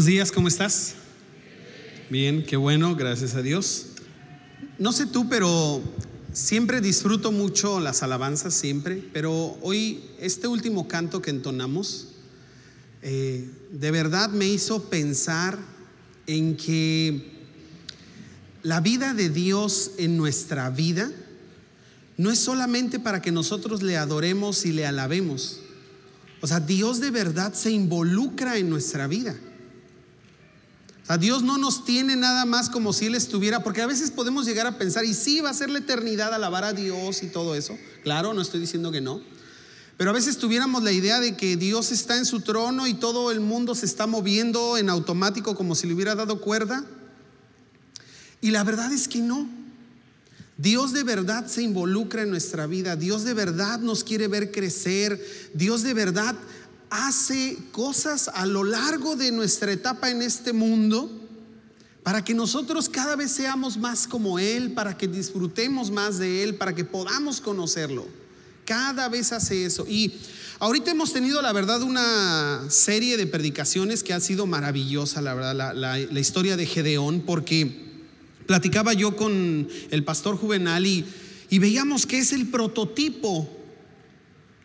Buenos días, ¿cómo estás? Bien, qué bueno, gracias a Dios. No sé tú, pero siempre disfruto mucho las alabanzas, siempre, pero hoy este último canto que entonamos, eh, de verdad me hizo pensar en que la vida de Dios en nuestra vida no es solamente para que nosotros le adoremos y le alabemos. O sea, Dios de verdad se involucra en nuestra vida. A Dios no nos tiene nada más como si Él estuviera, porque a veces podemos llegar a pensar, y sí, va a ser la eternidad alabar a Dios y todo eso. Claro, no estoy diciendo que no. Pero a veces tuviéramos la idea de que Dios está en su trono y todo el mundo se está moviendo en automático como si le hubiera dado cuerda. Y la verdad es que no. Dios de verdad se involucra en nuestra vida. Dios de verdad nos quiere ver crecer. Dios de verdad hace cosas a lo largo de nuestra etapa en este mundo para que nosotros cada vez seamos más como Él, para que disfrutemos más de Él, para que podamos conocerlo. Cada vez hace eso. Y ahorita hemos tenido, la verdad, una serie de predicaciones que ha sido maravillosa, la verdad, la, historia de Gedeón, porque platicaba yo con el pastor Juvenal y, y veíamos que es el prototipo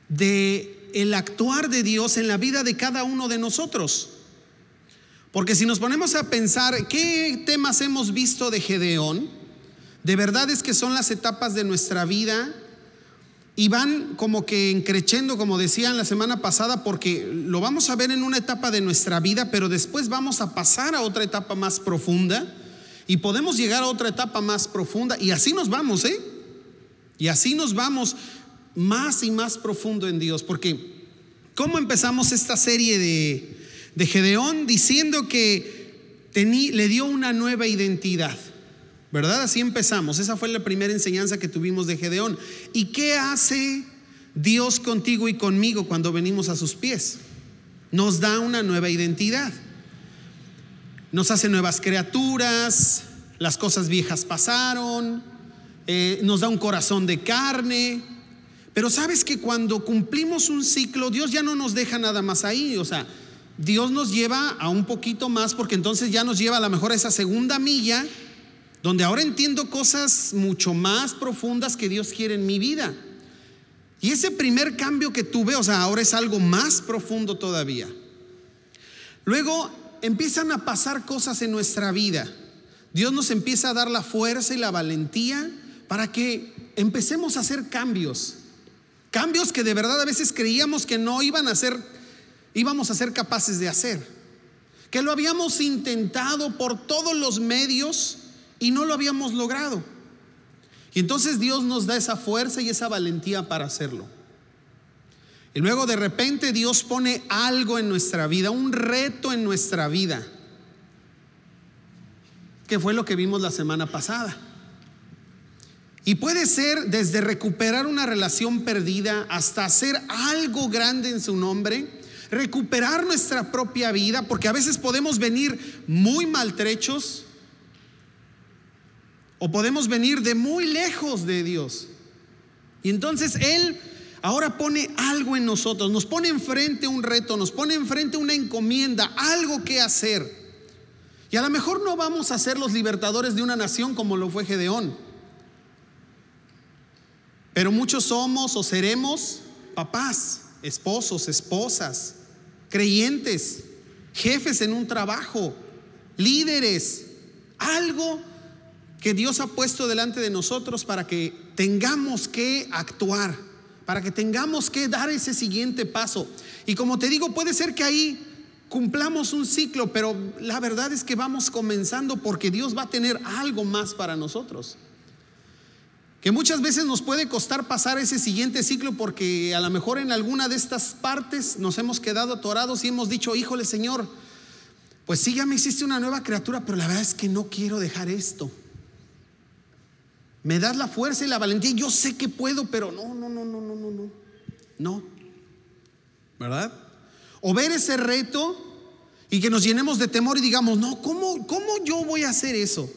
de el actuar de Dios en la vida de cada uno de nosotros. Porque si nos ponemos a pensar qué temas hemos visto de Gedeón, de verdad es que son las etapas de nuestra vida y van como que encrechendo, como decían la semana pasada, porque lo vamos a ver en una etapa de nuestra vida, pero después vamos a pasar a otra etapa más profunda y podemos llegar a otra etapa más profunda y así nos vamos, ¿eh? Y así nos vamos más y más profundo en Dios. Porque, ¿cómo empezamos esta serie de, de Gedeón? Diciendo que le dio una nueva identidad. ¿Verdad? Así empezamos. Esa fue la primera enseñanza que tuvimos de Gedeón. ¿Y qué hace Dios contigo y conmigo cuando venimos a sus pies? Nos da una nueva identidad. Nos hace nuevas criaturas, las cosas viejas pasaron, eh, nos da un corazón de carne, pero sabes que cuando cumplimos un ciclo, Dios ya no nos deja nada más ahí. O sea, Dios nos lleva a un poquito más porque entonces ya nos lleva a lo mejor a esa segunda milla, donde ahora entiendo cosas mucho más profundas que Dios quiere en mi vida. Y ese primer cambio que tuve, o sea, ahora es algo más profundo todavía. Luego empiezan a pasar cosas en nuestra vida. Dios nos empieza a dar la fuerza y la valentía para que empecemos a hacer cambios. Cambios que de verdad a veces creíamos que no iban a ser, íbamos a ser capaces de hacer. Que lo habíamos intentado por todos los medios y no lo habíamos logrado. Y entonces Dios nos da esa fuerza y esa valentía para hacerlo. Y luego de repente Dios pone algo en nuestra vida, un reto en nuestra vida, que fue lo que vimos la semana pasada. Y puede ser desde recuperar una relación perdida hasta hacer algo grande en su nombre, recuperar nuestra propia vida, porque a veces podemos venir muy maltrechos o podemos venir de muy lejos de Dios. Y entonces Él ahora pone algo en nosotros, nos pone enfrente un reto, nos pone enfrente una encomienda, algo que hacer. Y a lo mejor no vamos a ser los libertadores de una nación como lo fue Gedeón. Pero muchos somos o seremos papás, esposos, esposas, creyentes, jefes en un trabajo, líderes, algo que Dios ha puesto delante de nosotros para que tengamos que actuar, para que tengamos que dar ese siguiente paso. Y como te digo, puede ser que ahí cumplamos un ciclo, pero la verdad es que vamos comenzando porque Dios va a tener algo más para nosotros que muchas veces nos puede costar pasar ese siguiente ciclo porque a lo mejor en alguna de estas partes nos hemos quedado atorados y hemos dicho, híjole Señor, pues sí, ya me hiciste una nueva criatura, pero la verdad es que no quiero dejar esto. Me das la fuerza y la valentía, yo sé que puedo, pero no, no, no, no, no, no, no. No. ¿Verdad? O ver ese reto y que nos llenemos de temor y digamos, no, ¿cómo, cómo yo voy a hacer eso?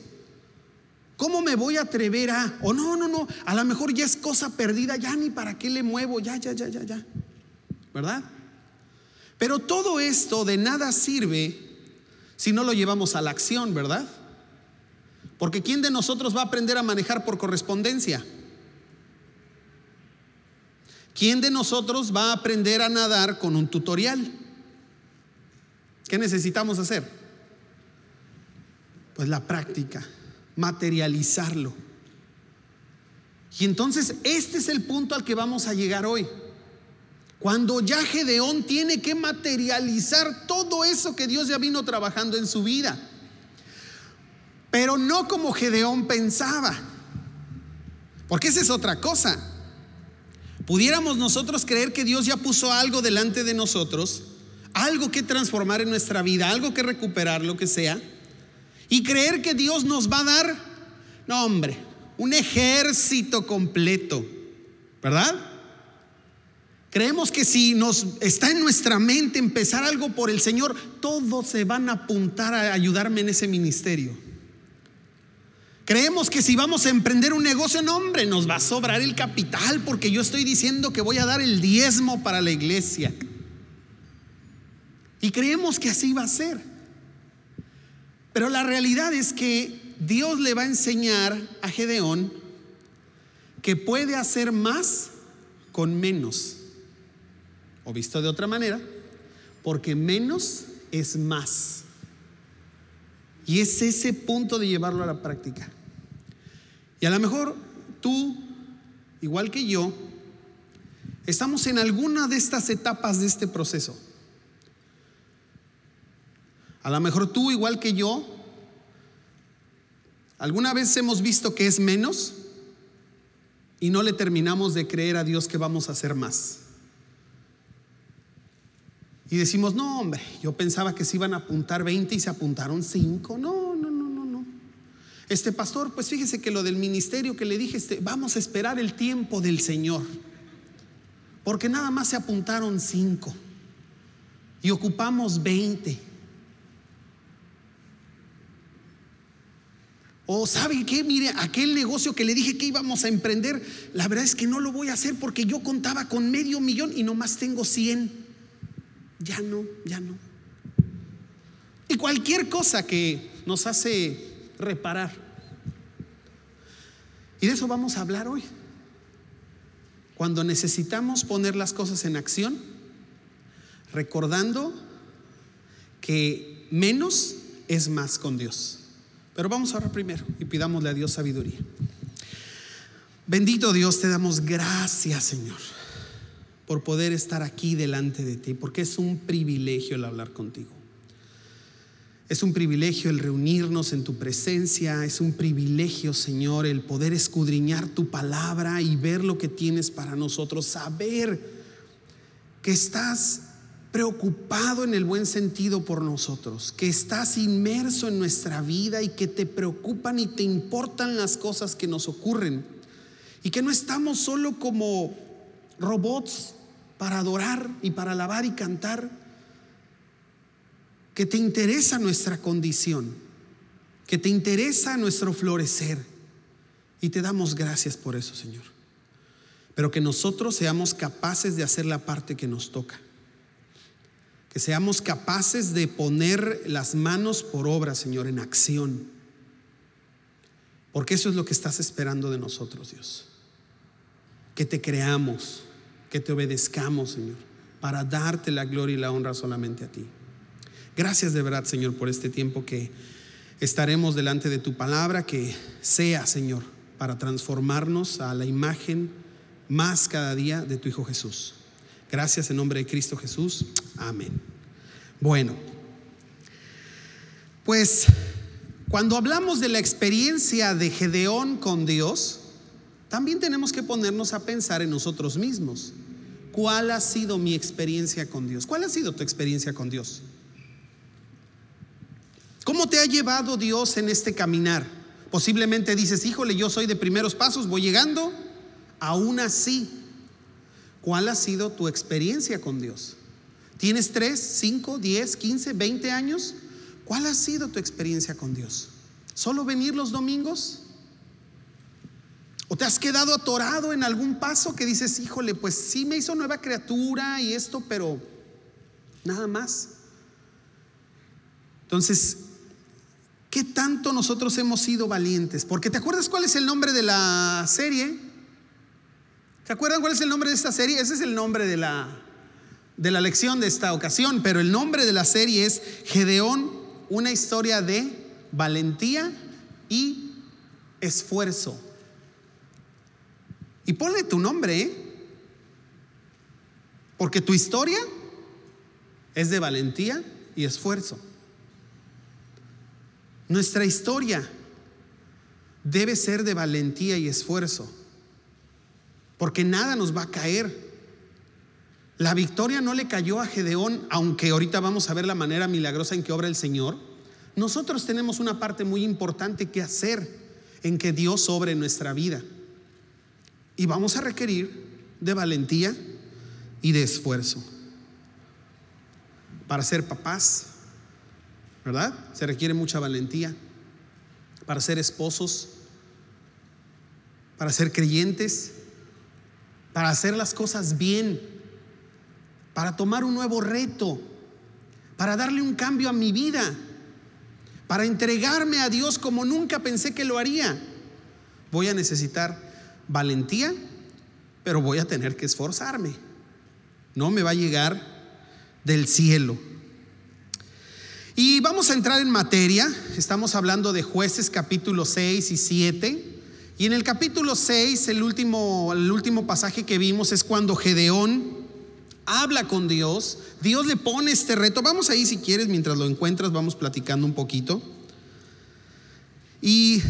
¿Cómo me voy a atrever a? O no, no, no, a lo mejor ya es cosa perdida, ya ni para qué le muevo, ya, ya, ya, ya, ya. ¿Verdad? Pero todo esto de nada sirve si no lo llevamos a la acción, ¿verdad? Porque ¿quién de nosotros va a aprender a manejar por correspondencia? ¿Quién de nosotros va a aprender a nadar con un tutorial? ¿Qué necesitamos hacer? Pues la práctica, materializarlo. Y entonces este es el punto al que vamos a llegar hoy. Cuando ya Gedeón tiene que materializar todo eso que Dios ya vino trabajando en su vida. Pero no como Gedeón pensaba. Porque esa es otra cosa. Pudiéramos nosotros creer que Dios ya puso algo delante de nosotros, algo que transformar en nuestra vida, algo que recuperar, lo que sea, y creer que Dios nos va a dar, no hombre, un ejército completo, ¿verdad? Creemos que si nos está en nuestra mente empezar algo por el Señor, todos se van a apuntar a ayudarme en ese ministerio. Creemos que si vamos a emprender un negocio, no hombre, nos va a sobrar el capital porque yo estoy diciendo que voy a dar el diezmo para la iglesia. Y creemos que así va a ser. Pero la realidad es que Dios le va a enseñar a Gedeón que puede hacer más con menos. O visto de otra manera, porque menos es más. Y es ese punto de llevarlo a la práctica. Y a lo mejor tú, igual que yo, estamos en alguna de estas etapas de este proceso. A lo mejor tú, igual que yo, ¿Alguna vez hemos visto que es menos y no le terminamos de creer a Dios que vamos a hacer más? Y decimos, no, hombre, yo pensaba que se iban a apuntar 20 y se apuntaron 5. No, no, no, no, no. Este pastor, pues fíjese que lo del ministerio que le dije, este, vamos a esperar el tiempo del Señor. Porque nada más se apuntaron 5 y ocupamos 20. O sabe qué, mire, aquel negocio que le dije que íbamos a emprender, la verdad es que no lo voy a hacer porque yo contaba con medio millón y nomás tengo 100. Ya no, ya no. Y cualquier cosa que nos hace reparar. Y de eso vamos a hablar hoy. Cuando necesitamos poner las cosas en acción, recordando que menos es más con Dios. Pero vamos a orar primero y pidámosle a Dios sabiduría. Bendito Dios, te damos gracias, Señor, por poder estar aquí delante de ti, porque es un privilegio el hablar contigo. Es un privilegio el reunirnos en tu presencia, es un privilegio, Señor, el poder escudriñar tu palabra y ver lo que tienes para nosotros, saber que estás preocupado en el buen sentido por nosotros, que estás inmerso en nuestra vida y que te preocupan y te importan las cosas que nos ocurren. Y que no estamos solo como robots para adorar y para alabar y cantar, que te interesa nuestra condición, que te interesa nuestro florecer. Y te damos gracias por eso, Señor. Pero que nosotros seamos capaces de hacer la parte que nos toca que seamos capaces de poner las manos por obra, Señor, en acción. Porque eso es lo que estás esperando de nosotros, Dios. Que te creamos, que te obedezcamos, Señor, para darte la gloria y la honra solamente a ti. Gracias de verdad, Señor, por este tiempo que estaremos delante de tu palabra, que sea, Señor, para transformarnos a la imagen más cada día de tu Hijo Jesús. Gracias en nombre de Cristo Jesús. Amén. Bueno, pues cuando hablamos de la experiencia de Gedeón con Dios, también tenemos que ponernos a pensar en nosotros mismos. ¿Cuál ha sido mi experiencia con Dios? ¿Cuál ha sido tu experiencia con Dios? ¿Cómo te ha llevado Dios en este caminar? Posiblemente dices, híjole, yo soy de primeros pasos, voy llegando. Aún así, ¿Cuál ha sido tu experiencia con Dios? ¿Tienes 3, 5, 10, 15, 20 años? ¿Cuál ha sido tu experiencia con Dios? ¿Solo venir los domingos? ¿O te has quedado atorado en algún paso que dices, híjole, pues sí me hizo nueva criatura y esto, pero nada más? Entonces, ¿qué tanto nosotros hemos sido valientes? Porque ¿te acuerdas cuál es el nombre de la serie? ¿Se acuerdan cuál es el nombre de esta serie? Ese es el nombre de la, de la lección de esta ocasión, pero el nombre de la serie es Gedeón, una historia de valentía y esfuerzo. Y ponle tu nombre, ¿eh? Porque tu historia es de valentía y esfuerzo. Nuestra historia debe ser de valentía y esfuerzo porque nada nos va a caer. La victoria no le cayó a Gedeón, aunque ahorita vamos a ver la manera milagrosa en que obra el Señor. Nosotros tenemos una parte muy importante que hacer en que Dios obre en nuestra vida. Y vamos a requerir de valentía y de esfuerzo. Para ser papás, ¿verdad? Se requiere mucha valentía. Para ser esposos, para ser creyentes, para hacer las cosas bien, para tomar un nuevo reto, para darle un cambio a mi vida, para entregarme a Dios como nunca pensé que lo haría. Voy a necesitar valentía, pero voy a tener que esforzarme. No me va a llegar del cielo. Y vamos a entrar en materia. Estamos hablando de jueces capítulo 6 y 7. Y en el capítulo 6, el último, el último pasaje que vimos es cuando Gedeón habla con Dios. Dios le pone este reto. Vamos ahí si quieres, mientras lo encuentras, vamos platicando un poquito. Y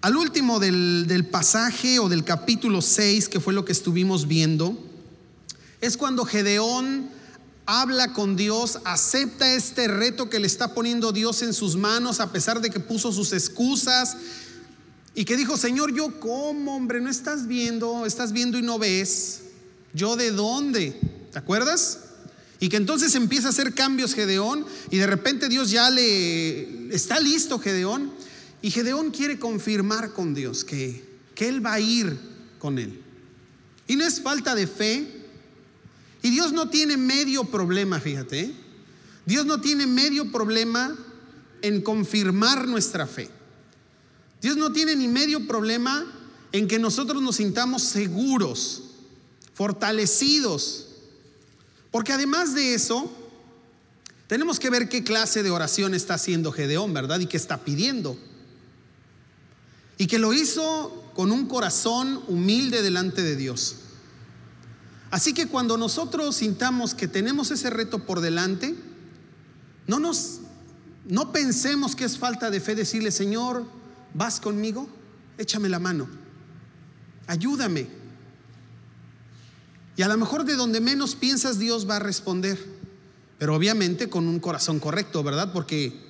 al último del, del pasaje o del capítulo 6, que fue lo que estuvimos viendo, es cuando Gedeón habla con Dios, acepta este reto que le está poniendo Dios en sus manos, a pesar de que puso sus excusas y que dijo, Señor, yo cómo, hombre, no estás viendo, estás viendo y no ves. ¿Yo de dónde? ¿Te acuerdas? Y que entonces empieza a hacer cambios Gedeón y de repente Dios ya le está listo Gedeón y Gedeón quiere confirmar con Dios que, que él va a ir con él. Y no es falta de fe. Y Dios no tiene medio problema, fíjate. ¿eh? Dios no tiene medio problema en confirmar nuestra fe. Dios no tiene ni medio problema en que nosotros nos sintamos seguros, fortalecidos. Porque además de eso, tenemos que ver qué clase de oración está haciendo Gedeón, ¿verdad? Y qué está pidiendo. Y que lo hizo con un corazón humilde delante de Dios. Así que cuando nosotros sintamos que tenemos ese reto por delante, no nos no pensemos que es falta de fe decirle, Señor, ¿Vas conmigo? Échame la mano. Ayúdame. Y a lo mejor de donde menos piensas Dios va a responder. Pero obviamente con un corazón correcto, ¿verdad? Porque,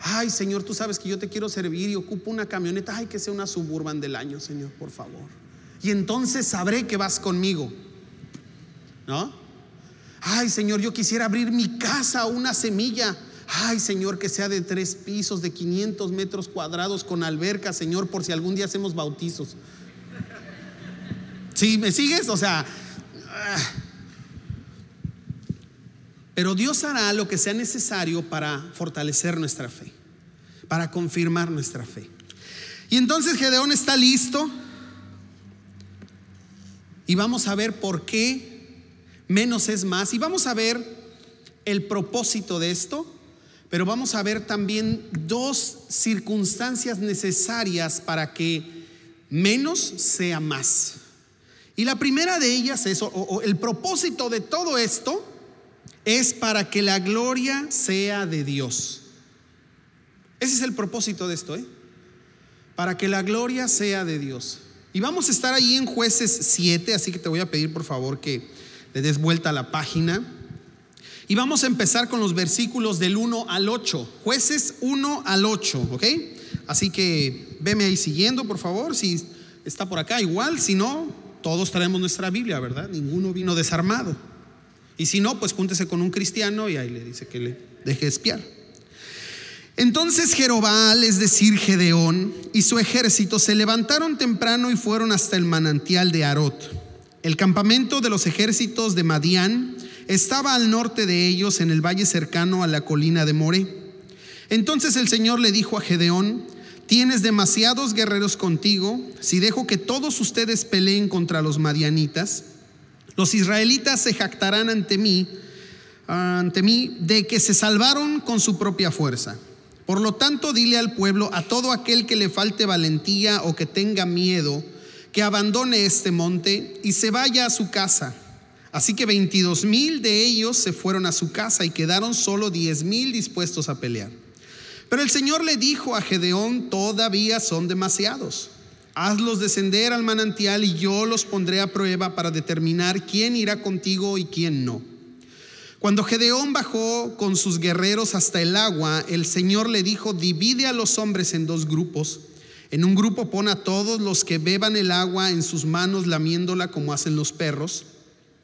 ay Señor, tú sabes que yo te quiero servir y ocupo una camioneta. Ay, que sea una suburban del año, Señor, por favor. Y entonces sabré que vas conmigo. ¿No? Ay Señor, yo quisiera abrir mi casa a una semilla. Ay, Señor, que sea de tres pisos, de 500 metros cuadrados, con alberca, Señor, por si algún día hacemos bautizos. ¿Sí? ¿Me sigues? O sea... Ah. Pero Dios hará lo que sea necesario para fortalecer nuestra fe, para confirmar nuestra fe. Y entonces Gedeón está listo y vamos a ver por qué menos es más y vamos a ver el propósito de esto pero vamos a ver también dos circunstancias necesarias para que menos sea más. Y la primera de ellas es, o, el propósito de todo esto, es para que la gloria sea de Dios. Ese es el propósito de esto, ¿eh? Para que la gloria sea de Dios. Y vamos a estar ahí en jueces 7, así que te voy a pedir por favor que le des vuelta a la página. Y vamos a empezar con los versículos del 1 al 8, jueces 1 al 8, ¿ok? Así que veme ahí siguiendo, por favor, si está por acá igual, si no, todos traemos nuestra Biblia, ¿verdad? Ninguno vino desarmado. Y si no, pues júntese con un cristiano y ahí le dice que le deje espiar. Entonces Jerobal, es decir, Gedeón, y su ejército se levantaron temprano y fueron hasta el manantial de Arot, el campamento de los ejércitos de Madián estaba al norte de ellos en el valle cercano a la colina de More. Entonces el Señor le dijo a Gedeón, tienes demasiados guerreros contigo, si dejo que todos ustedes peleen contra los madianitas, los israelitas se jactarán ante mí, ante mí, de que se salvaron con su propia fuerza. Por lo tanto, dile al pueblo, a todo aquel que le falte valentía o que tenga miedo, que abandone este monte y se vaya a su casa. Así que 22 mil de ellos se fueron a su casa y quedaron solo 10 mil dispuestos a pelear. Pero el Señor le dijo a Gedeón, todavía son demasiados. Hazlos descender al manantial y yo los pondré a prueba para determinar quién irá contigo y quién no. Cuando Gedeón bajó con sus guerreros hasta el agua, el Señor le dijo, divide a los hombres en dos grupos. En un grupo pon a todos los que beban el agua en sus manos lamiéndola como hacen los perros.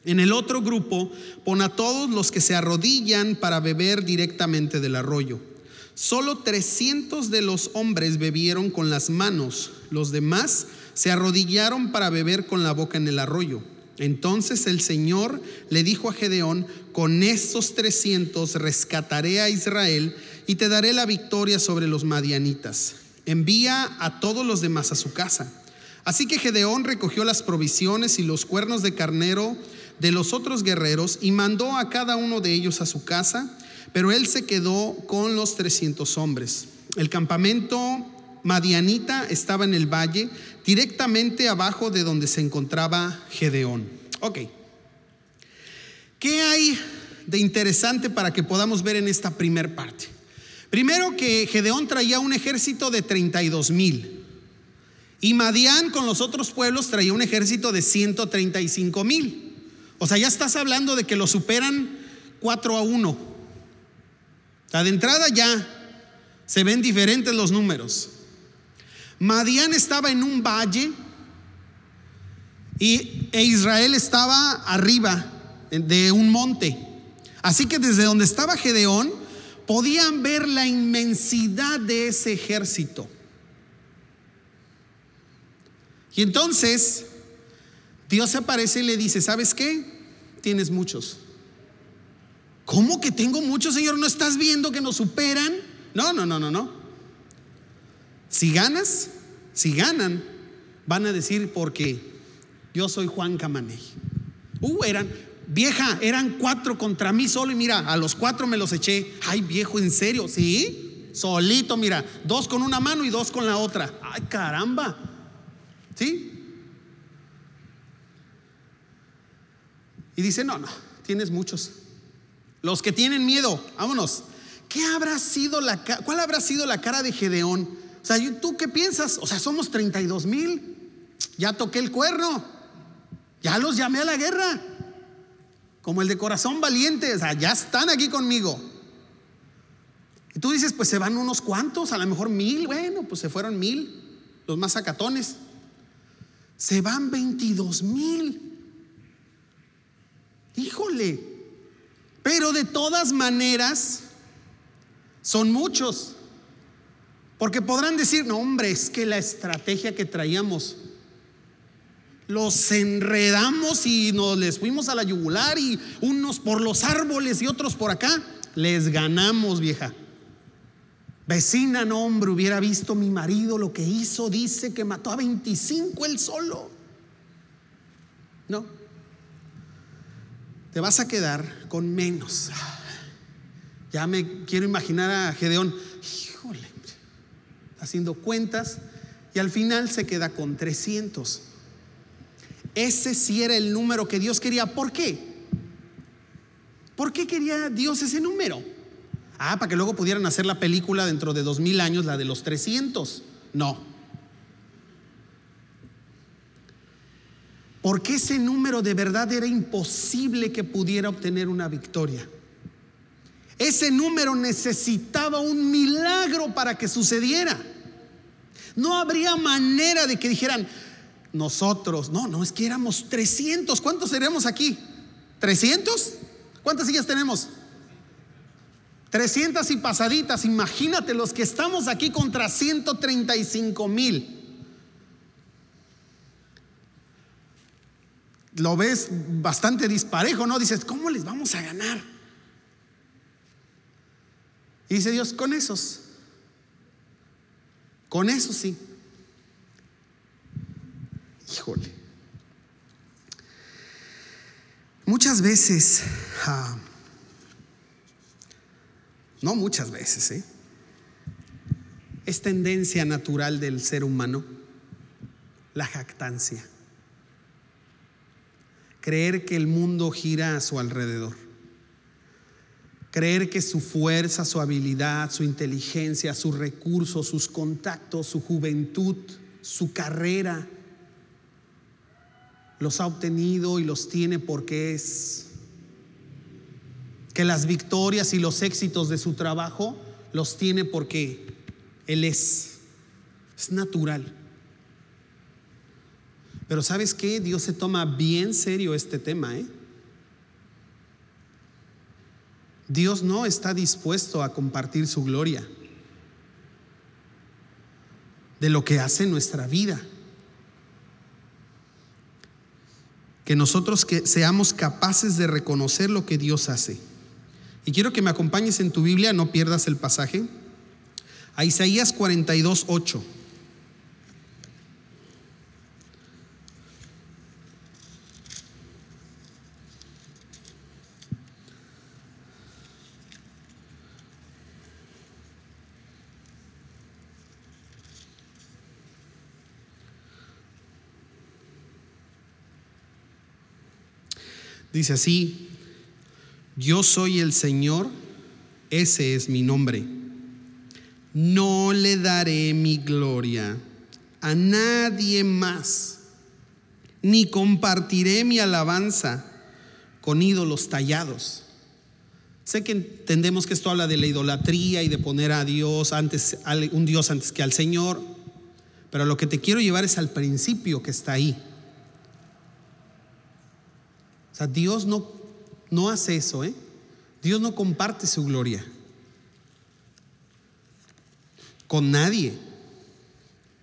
En el otro grupo pon a todos los que se arrodillan para beber directamente del arroyo. Solo 300 de los hombres bebieron con las manos, los demás se arrodillaron para beber con la boca en el arroyo. Entonces el Señor le dijo a Gedeón, con estos trescientos rescataré a Israel y te daré la victoria sobre los madianitas. Envía a todos los demás a su casa. Así que Gedeón recogió las provisiones y los cuernos de carnero de los otros guerreros y mandó a cada uno de ellos a su casa, pero él se quedó con los trescientos hombres. El campamento madianita estaba en el valle, directamente abajo de donde se encontraba Gedeón. Ok. ¿Qué hay de interesante para que podamos ver en esta primer parte? Primero que Gedeón traía un ejército de 32 mil. Y Madián con los otros pueblos traía un ejército de 135 mil. O sea, ya estás hablando de que lo superan 4 a 1. O sea, de entrada ya se ven diferentes los números. Madián estaba en un valle y, e Israel estaba arriba de un monte. Así que desde donde estaba Gedeón podían ver la inmensidad de ese ejército. Y entonces Dios aparece y le dice, ¿sabes qué? Tienes muchos. ¿Cómo que tengo muchos, Señor? ¿No estás viendo que nos superan? No, no, no, no, no. Si ganas, si ganan, van a decir porque yo soy Juan Camaney. Uh, eran, vieja, eran cuatro contra mí solo y mira, a los cuatro me los eché. Ay, viejo, ¿en serio? Sí, solito, mira, dos con una mano y dos con la otra. Ay, caramba. ¿Sí? Y dice, no, no, tienes muchos. Los que tienen miedo, vámonos. ¿Qué habrá sido la cuál habrá sido la cara de Gedeón? O sea, ¿tú qué piensas? O sea, somos 32 mil. Ya toqué el cuerno. Ya los llamé a la guerra. Como el de corazón valiente. O sea, ya están aquí conmigo. Y tú dices, pues se van unos cuantos, a lo mejor mil. Bueno, pues se fueron mil. Los más sacatones. Se van 22 mil. Híjole. Pero de todas maneras, son muchos. Porque podrán decir, no hombre, es que la estrategia que traíamos, los enredamos y nos les fuimos a la yugular y unos por los árboles y otros por acá, les ganamos, vieja. Vecina, no hombre, hubiera visto mi marido lo que hizo, dice que mató a 25 él solo. No, te vas a quedar con menos. Ya me quiero imaginar a Gedeón, híjole, haciendo cuentas y al final se queda con 300. Ese sí era el número que Dios quería. ¿Por qué? ¿Por qué quería Dios ese número? Ah, para que luego pudieran hacer la película dentro de dos mil años, la de los 300. No. Porque ese número de verdad era imposible que pudiera obtener una victoria. Ese número necesitaba un milagro para que sucediera. No habría manera de que dijeran, nosotros, no, no, es que éramos 300. ¿Cuántos seremos aquí? ¿300? ¿Cuántas sillas tenemos? 300 y pasaditas. Imagínate los que estamos aquí contra 135 mil. Lo ves bastante disparejo, ¿no? Dices, ¿cómo les vamos a ganar? Y dice Dios, con esos. Con eso sí. Híjole. Muchas veces, ah, no muchas veces, ¿eh? es tendencia natural del ser humano la jactancia. Creer que el mundo gira a su alrededor. Creer que su fuerza, su habilidad, su inteligencia, sus recursos, sus contactos, su juventud, su carrera, los ha obtenido y los tiene porque es. Que las victorias y los éxitos de su trabajo los tiene porque Él es. Es natural. Pero ¿sabes qué? Dios se toma bien serio este tema, ¿eh? Dios no está dispuesto a compartir su gloria de lo que hace nuestra vida. Que nosotros que seamos capaces de reconocer lo que Dios hace. Y quiero que me acompañes en tu Biblia, no pierdas el pasaje, a Isaías 42, 8. Dice así, yo soy el Señor, ese es mi nombre. No le daré mi gloria a nadie más, ni compartiré mi alabanza con ídolos tallados. Sé que entendemos que esto habla de la idolatría y de poner a Dios antes, un Dios antes que al Señor, pero lo que te quiero llevar es al principio que está ahí. O sea, Dios no, no hace eso, ¿eh? Dios no comparte su gloria con nadie.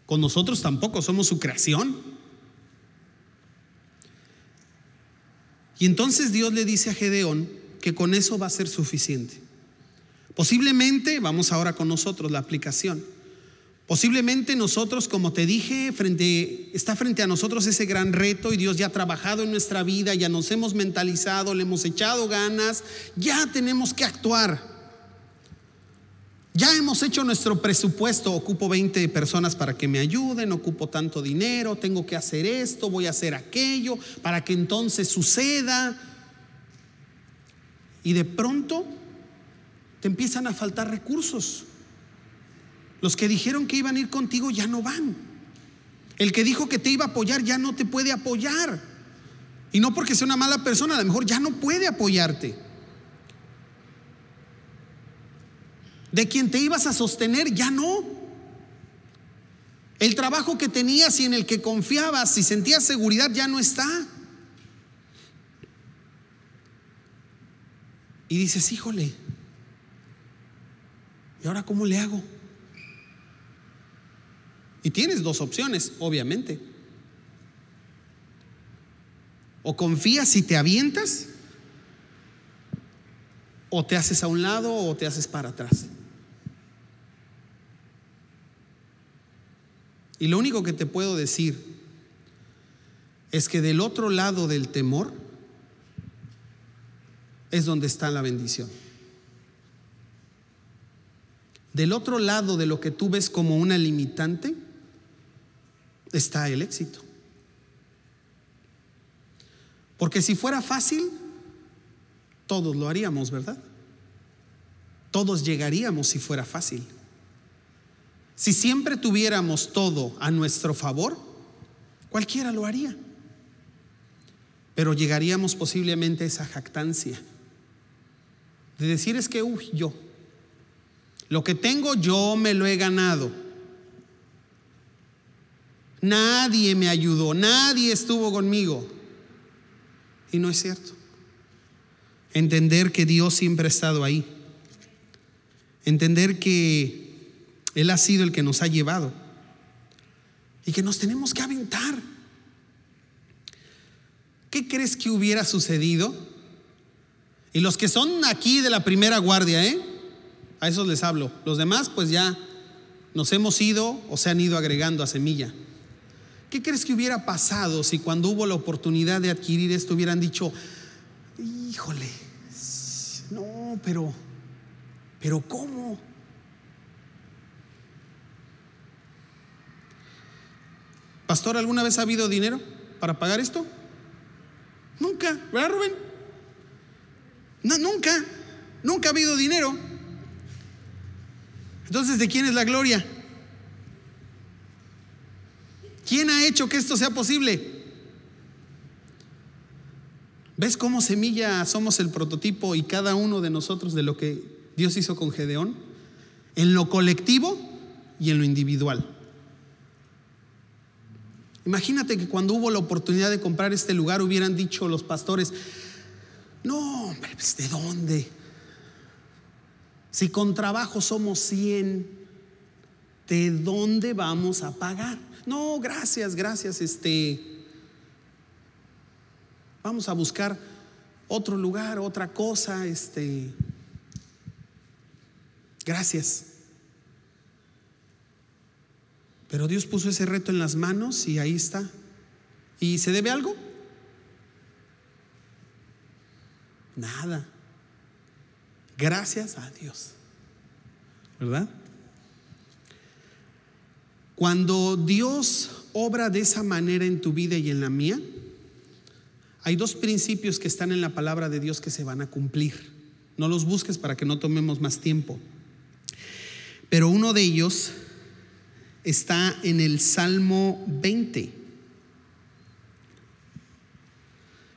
Con nosotros tampoco, somos su creación. Y entonces Dios le dice a Gedeón que con eso va a ser suficiente. Posiblemente, vamos ahora con nosotros la aplicación. Posiblemente nosotros, como te dije, frente, está frente a nosotros ese gran reto y Dios ya ha trabajado en nuestra vida, ya nos hemos mentalizado, le hemos echado ganas, ya tenemos que actuar. Ya hemos hecho nuestro presupuesto, ocupo 20 personas para que me ayuden, ocupo tanto dinero, tengo que hacer esto, voy a hacer aquello, para que entonces suceda. Y de pronto te empiezan a faltar recursos. Los que dijeron que iban a ir contigo ya no van. El que dijo que te iba a apoyar ya no te puede apoyar. Y no porque sea una mala persona, a lo mejor ya no puede apoyarte. De quien te ibas a sostener ya no. El trabajo que tenías y en el que confiabas y sentías seguridad ya no está. Y dices, híjole, ¿y ahora cómo le hago? Y tienes dos opciones, obviamente. O confías y te avientas, o te haces a un lado o te haces para atrás. Y lo único que te puedo decir es que del otro lado del temor es donde está la bendición. Del otro lado de lo que tú ves como una limitante, está el éxito. Porque si fuera fácil, todos lo haríamos, ¿verdad? Todos llegaríamos si fuera fácil. Si siempre tuviéramos todo a nuestro favor, cualquiera lo haría. Pero llegaríamos posiblemente a esa jactancia de decir es que, uy, yo, lo que tengo yo me lo he ganado. Nadie me ayudó, nadie estuvo conmigo. Y no es cierto. Entender que Dios siempre ha estado ahí. Entender que Él ha sido el que nos ha llevado. Y que nos tenemos que aventar. ¿Qué crees que hubiera sucedido? Y los que son aquí de la primera guardia, ¿eh? A esos les hablo. Los demás, pues ya nos hemos ido o se han ido agregando a semilla. ¿Qué crees que hubiera pasado si cuando hubo la oportunidad de adquirir esto hubieran dicho, híjole, no, pero, pero ¿cómo? Pastor, ¿alguna vez ha habido dinero para pagar esto? Nunca, ¿verdad, Rubén? Nunca, nunca ha habido dinero. Entonces, ¿de quién es la gloria? ¿Quién ha hecho que esto sea posible? ¿Ves cómo semilla somos el prototipo y cada uno de nosotros de lo que Dios hizo con Gedeón? En lo colectivo y en lo individual. Imagínate que cuando hubo la oportunidad de comprar este lugar hubieran dicho los pastores, no, hombre, pues, ¿de dónde? Si con trabajo somos 100, ¿de dónde vamos a pagar? No, gracias, gracias, este, vamos a buscar otro lugar, otra cosa, este, gracias. Pero Dios puso ese reto en las manos y ahí está. ¿Y se debe algo? Nada. Gracias a Dios. ¿Verdad? Cuando Dios obra de esa manera en tu vida y en la mía, hay dos principios que están en la palabra de Dios que se van a cumplir. No los busques para que no tomemos más tiempo. Pero uno de ellos está en el Salmo 20,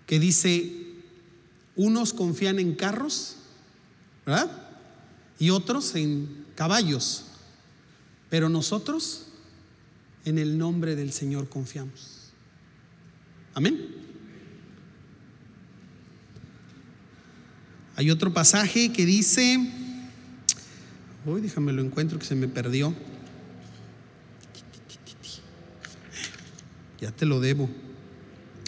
que dice, unos confían en carros, ¿verdad? Y otros en caballos, pero nosotros en el nombre del Señor confiamos. Amén. Hay otro pasaje que dice, hoy déjame lo encuentro que se me perdió. Ya te lo debo.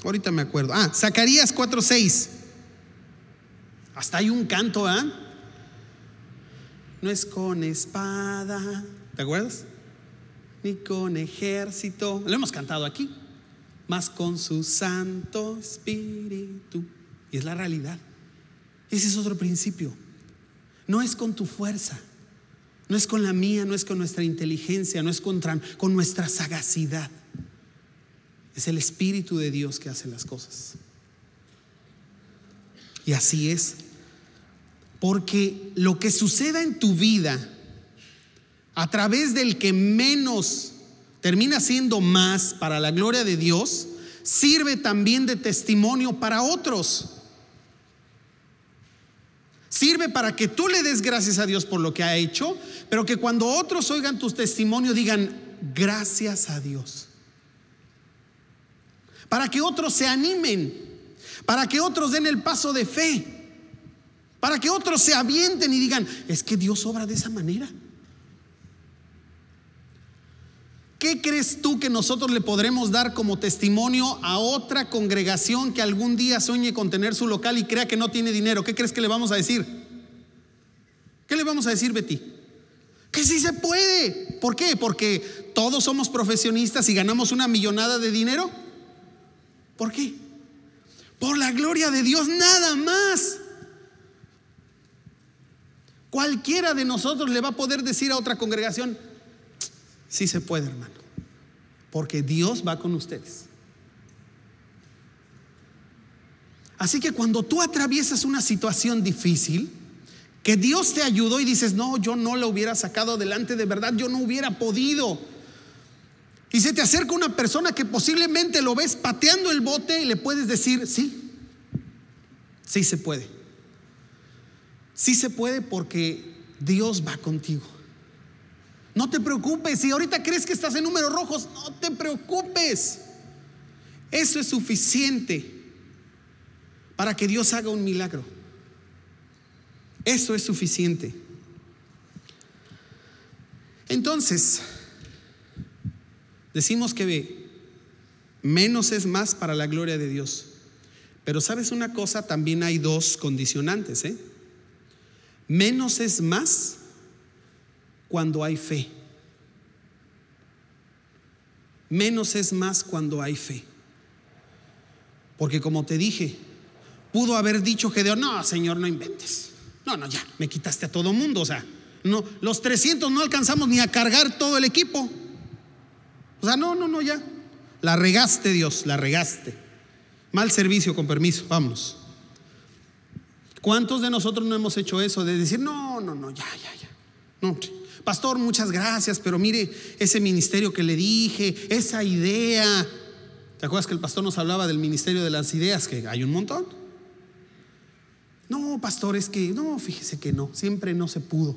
Ahorita me acuerdo. Ah, Zacarías 4:6. Hasta hay un canto, ¿ah? No es con espada. ¿Te acuerdas? Ni con ejército. Lo hemos cantado aquí. Más con su Santo Espíritu. Y es la realidad. Ese es otro principio. No es con tu fuerza. No es con la mía, no es con nuestra inteligencia, no es contra, con nuestra sagacidad. Es el Espíritu de Dios que hace las cosas. Y así es. Porque lo que suceda en tu vida, a través del que menos termina siendo más para la gloria de Dios, sirve también de testimonio para otros. Sirve para que tú le des gracias a Dios por lo que ha hecho, pero que cuando otros oigan tu testimonio digan, gracias a Dios para que otros se animen, para que otros den el paso de fe, para que otros se avienten y digan, es que Dios obra de esa manera. ¿Qué crees tú que nosotros le podremos dar como testimonio a otra congregación que algún día sueñe con tener su local y crea que no tiene dinero? ¿Qué crees que le vamos a decir? ¿Qué le vamos a decir, Betty? Que sí se puede. ¿Por qué? Porque todos somos profesionistas y ganamos una millonada de dinero. ¿Por qué? Por la gloria de Dios, nada más. Cualquiera de nosotros le va a poder decir a otra congregación, sí se puede, hermano, porque Dios va con ustedes. Así que cuando tú atraviesas una situación difícil, que Dios te ayudó y dices, no, yo no la hubiera sacado adelante de verdad, yo no hubiera podido y se te acerca una persona que posiblemente lo ves pateando el bote y le puedes decir, sí, sí se puede. Sí se puede porque Dios va contigo. No te preocupes, si ahorita crees que estás en números rojos, no te preocupes. Eso es suficiente para que Dios haga un milagro. Eso es suficiente. Entonces, Decimos que menos es más para la gloria de Dios. Pero sabes una cosa, también hay dos condicionantes. ¿eh? Menos es más cuando hay fe. Menos es más cuando hay fe. Porque como te dije, pudo haber dicho Gedeón, no, Señor, no inventes. No, no, ya, me quitaste a todo mundo. O sea, no, los 300 no alcanzamos ni a cargar todo el equipo. O sea, no, no, no, ya. La regaste, Dios, la regaste. Mal servicio, con permiso, vámonos. ¿Cuántos de nosotros no hemos hecho eso de decir, no, no, no, ya, ya, ya? No, pastor, muchas gracias, pero mire ese ministerio que le dije, esa idea. ¿Te acuerdas que el pastor nos hablaba del ministerio de las ideas? Que hay un montón. No, pastor, es que, no, fíjese que no, siempre no se pudo.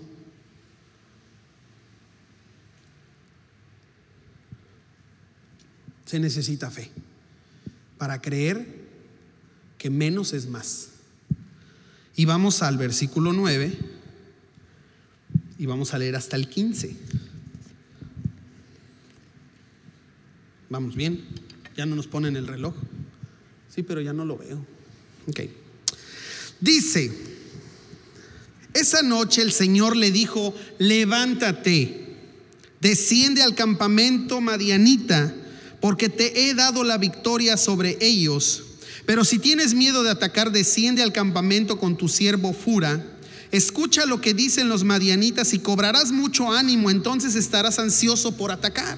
Se necesita fe para creer que menos es más. Y vamos al versículo 9 y vamos a leer hasta el 15. Vamos bien, ya no nos ponen el reloj. Sí, pero ya no lo veo. Ok. Dice, esa noche el Señor le dijo, levántate, desciende al campamento madianita porque te he dado la victoria sobre ellos. Pero si tienes miedo de atacar, desciende al campamento con tu siervo Fura. Escucha lo que dicen los madianitas y cobrarás mucho ánimo, entonces estarás ansioso por atacar.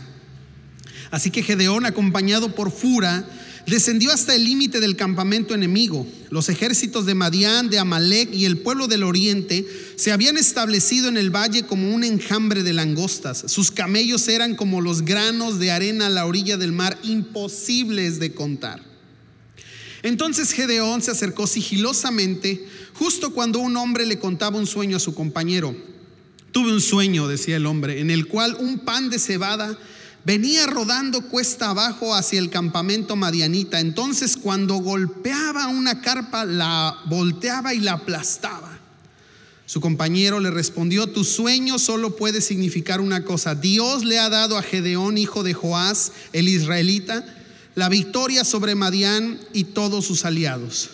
Así que Gedeón, acompañado por Fura, descendió hasta el límite del campamento enemigo. Los ejércitos de Madián, de Amalek y el pueblo del oriente se habían establecido en el valle como un enjambre de langostas. Sus camellos eran como los granos de arena a la orilla del mar, imposibles de contar. Entonces Gedeón se acercó sigilosamente justo cuando un hombre le contaba un sueño a su compañero. Tuve un sueño, decía el hombre, en el cual un pan de cebada venía rodando cuesta abajo hacia el campamento madianita. Entonces cuando golpeaba una carpa, la volteaba y la aplastaba. Su compañero le respondió, tu sueño solo puede significar una cosa. Dios le ha dado a Gedeón, hijo de Joás, el israelita, la victoria sobre Madián y todos sus aliados.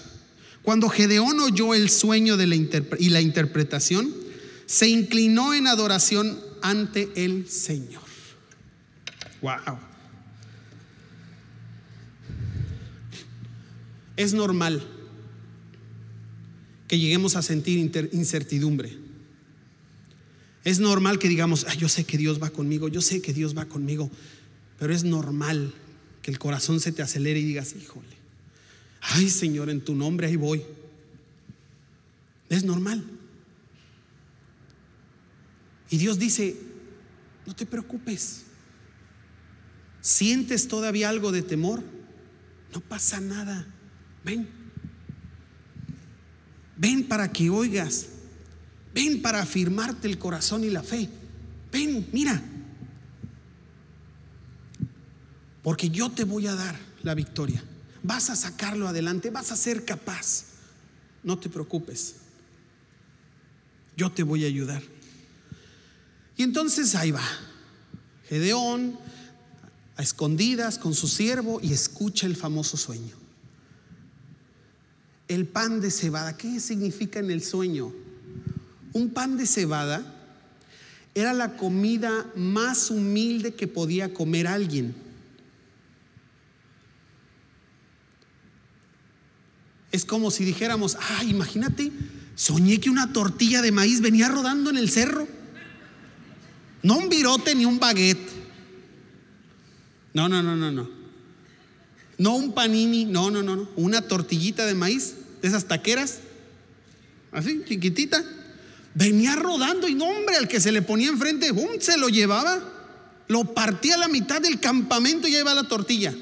Cuando Gedeón oyó el sueño de la y la interpretación, se inclinó en adoración ante el Señor. Wow. Es normal que lleguemos a sentir incertidumbre. Es normal que digamos, yo sé que Dios va conmigo, yo sé que Dios va conmigo, pero es normal que el corazón se te acelere y digas, híjole, ay Señor, en tu nombre ahí voy. Es normal. Y Dios dice, no te preocupes. ¿Sientes todavía algo de temor? No pasa nada. Ven. Ven para que oigas. Ven para afirmarte el corazón y la fe. Ven, mira. Porque yo te voy a dar la victoria. Vas a sacarlo adelante, vas a ser capaz. No te preocupes. Yo te voy a ayudar. Y entonces ahí va. Gedeón a escondidas con su siervo y escucha el famoso sueño. El pan de cebada, ¿qué significa en el sueño? Un pan de cebada era la comida más humilde que podía comer alguien. Es como si dijéramos, ah, imagínate, soñé que una tortilla de maíz venía rodando en el cerro. No un virote ni un baguette no, no, no, no, no. No un panini, no, no, no, no. Una tortillita de maíz, de esas taqueras, así, chiquitita. Venía rodando y no, hombre, al que se le ponía enfrente, ¡bum! se lo llevaba. Lo partía a la mitad del campamento y lleva la tortilla.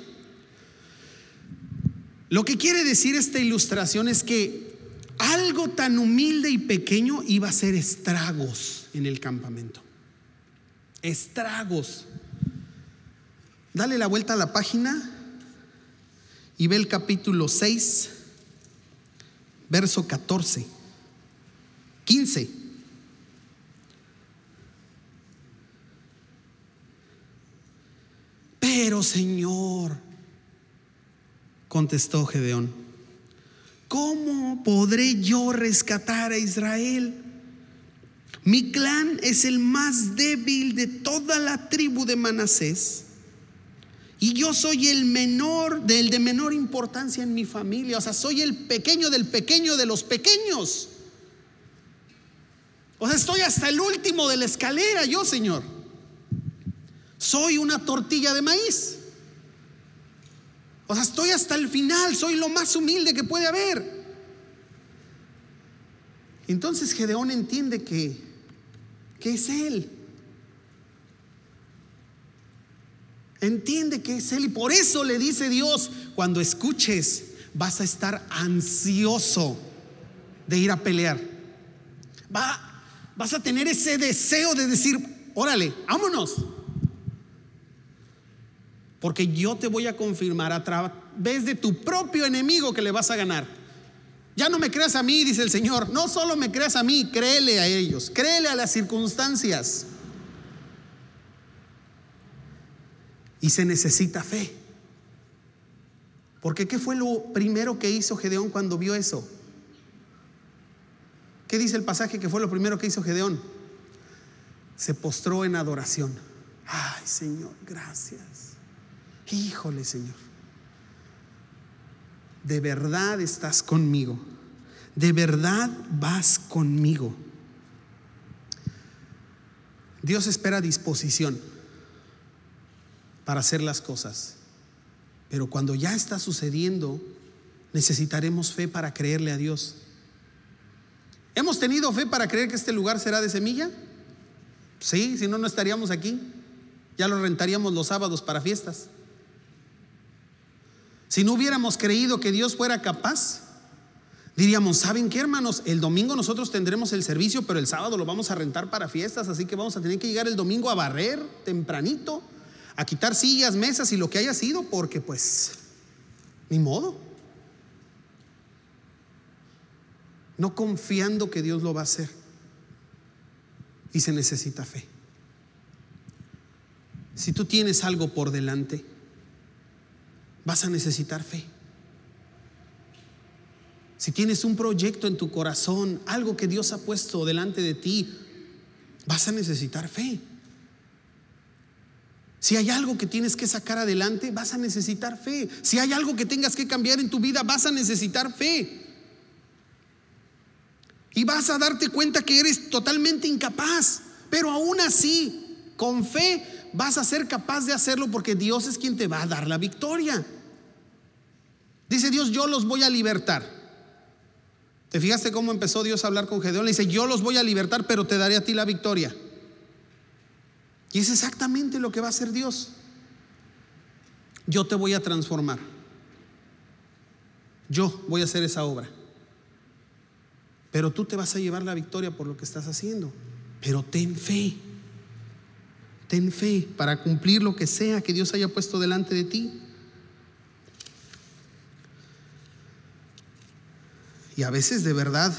Lo que quiere decir esta ilustración es que algo tan humilde y pequeño iba a ser estragos en el campamento. Estragos. Dale la vuelta a la página y ve el capítulo 6, verso 14, 15. Pero Señor, contestó Gedeón, ¿cómo podré yo rescatar a Israel? Mi clan es el más débil de toda la tribu de Manasés. Y yo soy el menor, del de menor importancia en mi familia. O sea, soy el pequeño del pequeño de los pequeños. O sea, estoy hasta el último de la escalera, yo, Señor. Soy una tortilla de maíz. O sea, estoy hasta el final, soy lo más humilde que puede haber. Entonces Gedeón entiende que, que es él. Entiende que es él y por eso le dice Dios, cuando escuches vas a estar ansioso de ir a pelear. Va, vas a tener ese deseo de decir, órale, vámonos. Porque yo te voy a confirmar a través de tu propio enemigo que le vas a ganar. Ya no me creas a mí, dice el Señor. No solo me creas a mí, créele a ellos, créele a las circunstancias. Y se necesita fe. Porque ¿qué fue lo primero que hizo Gedeón cuando vio eso? ¿Qué dice el pasaje que fue lo primero que hizo Gedeón? Se postró en adoración. Ay, Señor, gracias. Híjole, Señor. De verdad estás conmigo. De verdad vas conmigo. Dios espera disposición para hacer las cosas. Pero cuando ya está sucediendo, necesitaremos fe para creerle a Dios. ¿Hemos tenido fe para creer que este lugar será de semilla? Sí, si no, no estaríamos aquí. Ya lo rentaríamos los sábados para fiestas. Si no hubiéramos creído que Dios fuera capaz, diríamos, ¿saben qué hermanos? El domingo nosotros tendremos el servicio, pero el sábado lo vamos a rentar para fiestas, así que vamos a tener que llegar el domingo a barrer tempranito, a quitar sillas, mesas y lo que haya sido, porque pues, ni modo. No confiando que Dios lo va a hacer. Y se necesita fe. Si tú tienes algo por delante, vas a necesitar fe. Si tienes un proyecto en tu corazón, algo que Dios ha puesto delante de ti, vas a necesitar fe. Si hay algo que tienes que sacar adelante, vas a necesitar fe. Si hay algo que tengas que cambiar en tu vida, vas a necesitar fe. Y vas a darte cuenta que eres totalmente incapaz. Pero aún así, con fe, vas a ser capaz de hacerlo porque Dios es quien te va a dar la victoria. Dice Dios, yo los voy a libertar. ¿Te fijaste cómo empezó Dios a hablar con Gedeón? Le dice, yo los voy a libertar, pero te daré a ti la victoria. Y es exactamente lo que va a hacer Dios. Yo te voy a transformar. Yo voy a hacer esa obra. Pero tú te vas a llevar la victoria por lo que estás haciendo. Pero ten fe. Ten fe para cumplir lo que sea que Dios haya puesto delante de ti. Y a veces de verdad,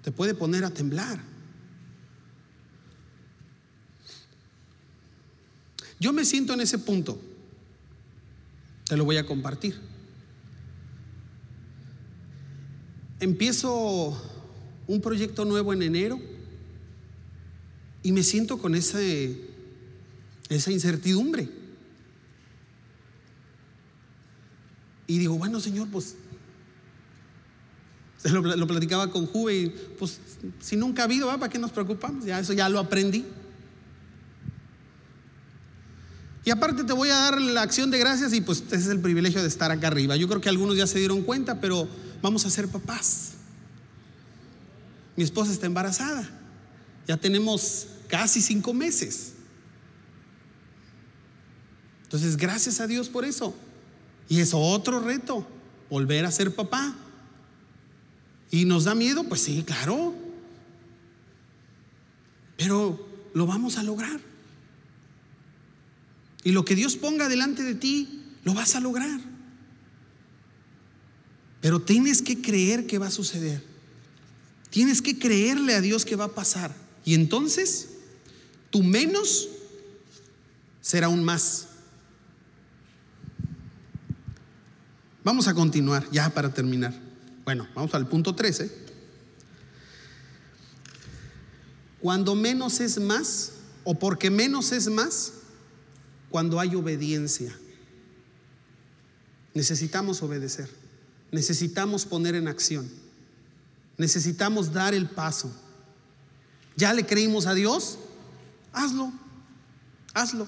te puede poner a temblar. Yo me siento en ese punto. Te lo voy a compartir. Empiezo un proyecto nuevo en enero y me siento con esa, esa incertidumbre. Y digo, bueno, Señor, pues lo, lo platicaba con Juve y pues si nunca ha habido, ¿para qué nos preocupamos? Ya eso ya lo aprendí. Y aparte te voy a dar la acción de gracias y pues ese es el privilegio de estar acá arriba. Yo creo que algunos ya se dieron cuenta, pero vamos a ser papás. Mi esposa está embarazada. Ya tenemos casi cinco meses. Entonces, gracias a Dios por eso. Y es otro reto, volver a ser papá. ¿Y nos da miedo? Pues sí, claro. Pero lo vamos a lograr. Y lo que Dios ponga delante de ti, lo vas a lograr. Pero tienes que creer que va a suceder. Tienes que creerle a Dios que va a pasar. Y entonces, tu menos será un más. Vamos a continuar ya para terminar. Bueno, vamos al punto 13. Cuando menos es más, o porque menos es más, cuando hay obediencia. Necesitamos obedecer, necesitamos poner en acción, necesitamos dar el paso. ¿Ya le creímos a Dios? Hazlo, hazlo.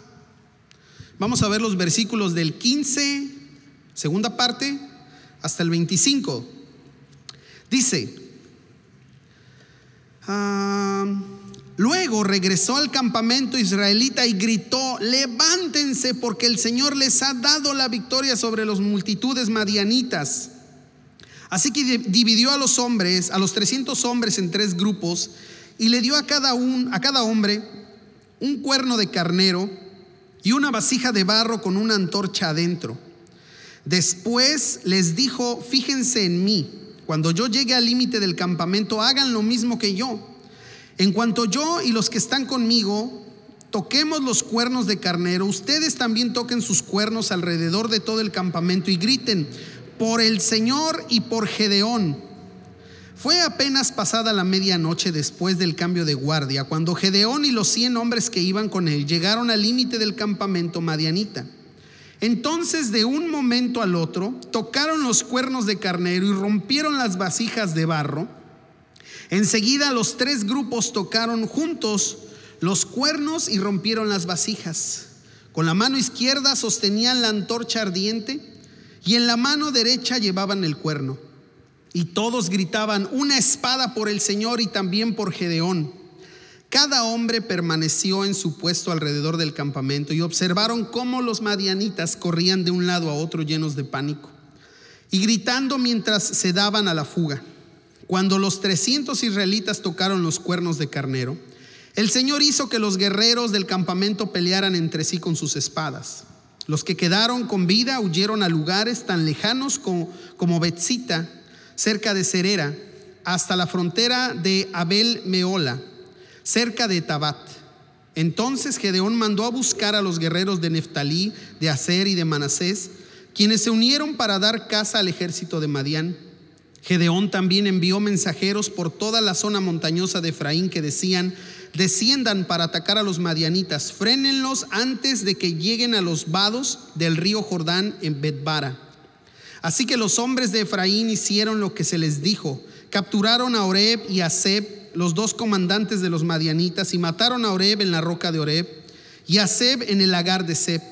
Vamos a ver los versículos del 15, segunda parte, hasta el 25. Dice, luego regresó al campamento israelita y gritó, levántense porque el Señor les ha dado la victoria sobre las multitudes madianitas. Así que dividió a los hombres, a los 300 hombres en tres grupos y le dio a cada, un, a cada hombre un cuerno de carnero y una vasija de barro con una antorcha adentro. Después les dijo, fíjense en mí, cuando yo llegue al límite del campamento, hagan lo mismo que yo. En cuanto yo y los que están conmigo toquemos los cuernos de carnero, ustedes también toquen sus cuernos alrededor de todo el campamento y griten, por el Señor y por Gedeón fue apenas pasada la medianoche después del cambio de guardia, cuando Gedeón y los cien hombres que iban con él llegaron al límite del campamento madianita. Entonces de un momento al otro tocaron los cuernos de carnero y rompieron las vasijas de barro. Enseguida los tres grupos tocaron juntos los cuernos y rompieron las vasijas. Con la mano izquierda sostenían la antorcha ardiente y en la mano derecha llevaban el cuerno. Y todos gritaban, una espada por el Señor y también por Gedeón. Cada hombre permaneció en su puesto alrededor del campamento y observaron cómo los madianitas corrían de un lado a otro llenos de pánico y gritando mientras se daban a la fuga. Cuando los 300 israelitas tocaron los cuernos de carnero, el Señor hizo que los guerreros del campamento pelearan entre sí con sus espadas. Los que quedaron con vida huyeron a lugares tan lejanos como, como Betzita cerca de Cerera, hasta la frontera de Abel Meola, cerca de Tabat. Entonces Gedeón mandó a buscar a los guerreros de Neftalí, de Aser y de Manasés, quienes se unieron para dar caza al ejército de Madián. Gedeón también envió mensajeros por toda la zona montañosa de Efraín que decían, desciendan para atacar a los madianitas, frénenlos antes de que lleguen a los vados del río Jordán en Betbara. Así que los hombres de Efraín hicieron lo que se les dijo. Capturaron a Oreb y a Seb, los dos comandantes de los madianitas, y mataron a Oreb en la roca de Oreb y a Seb en el lagar de Seb.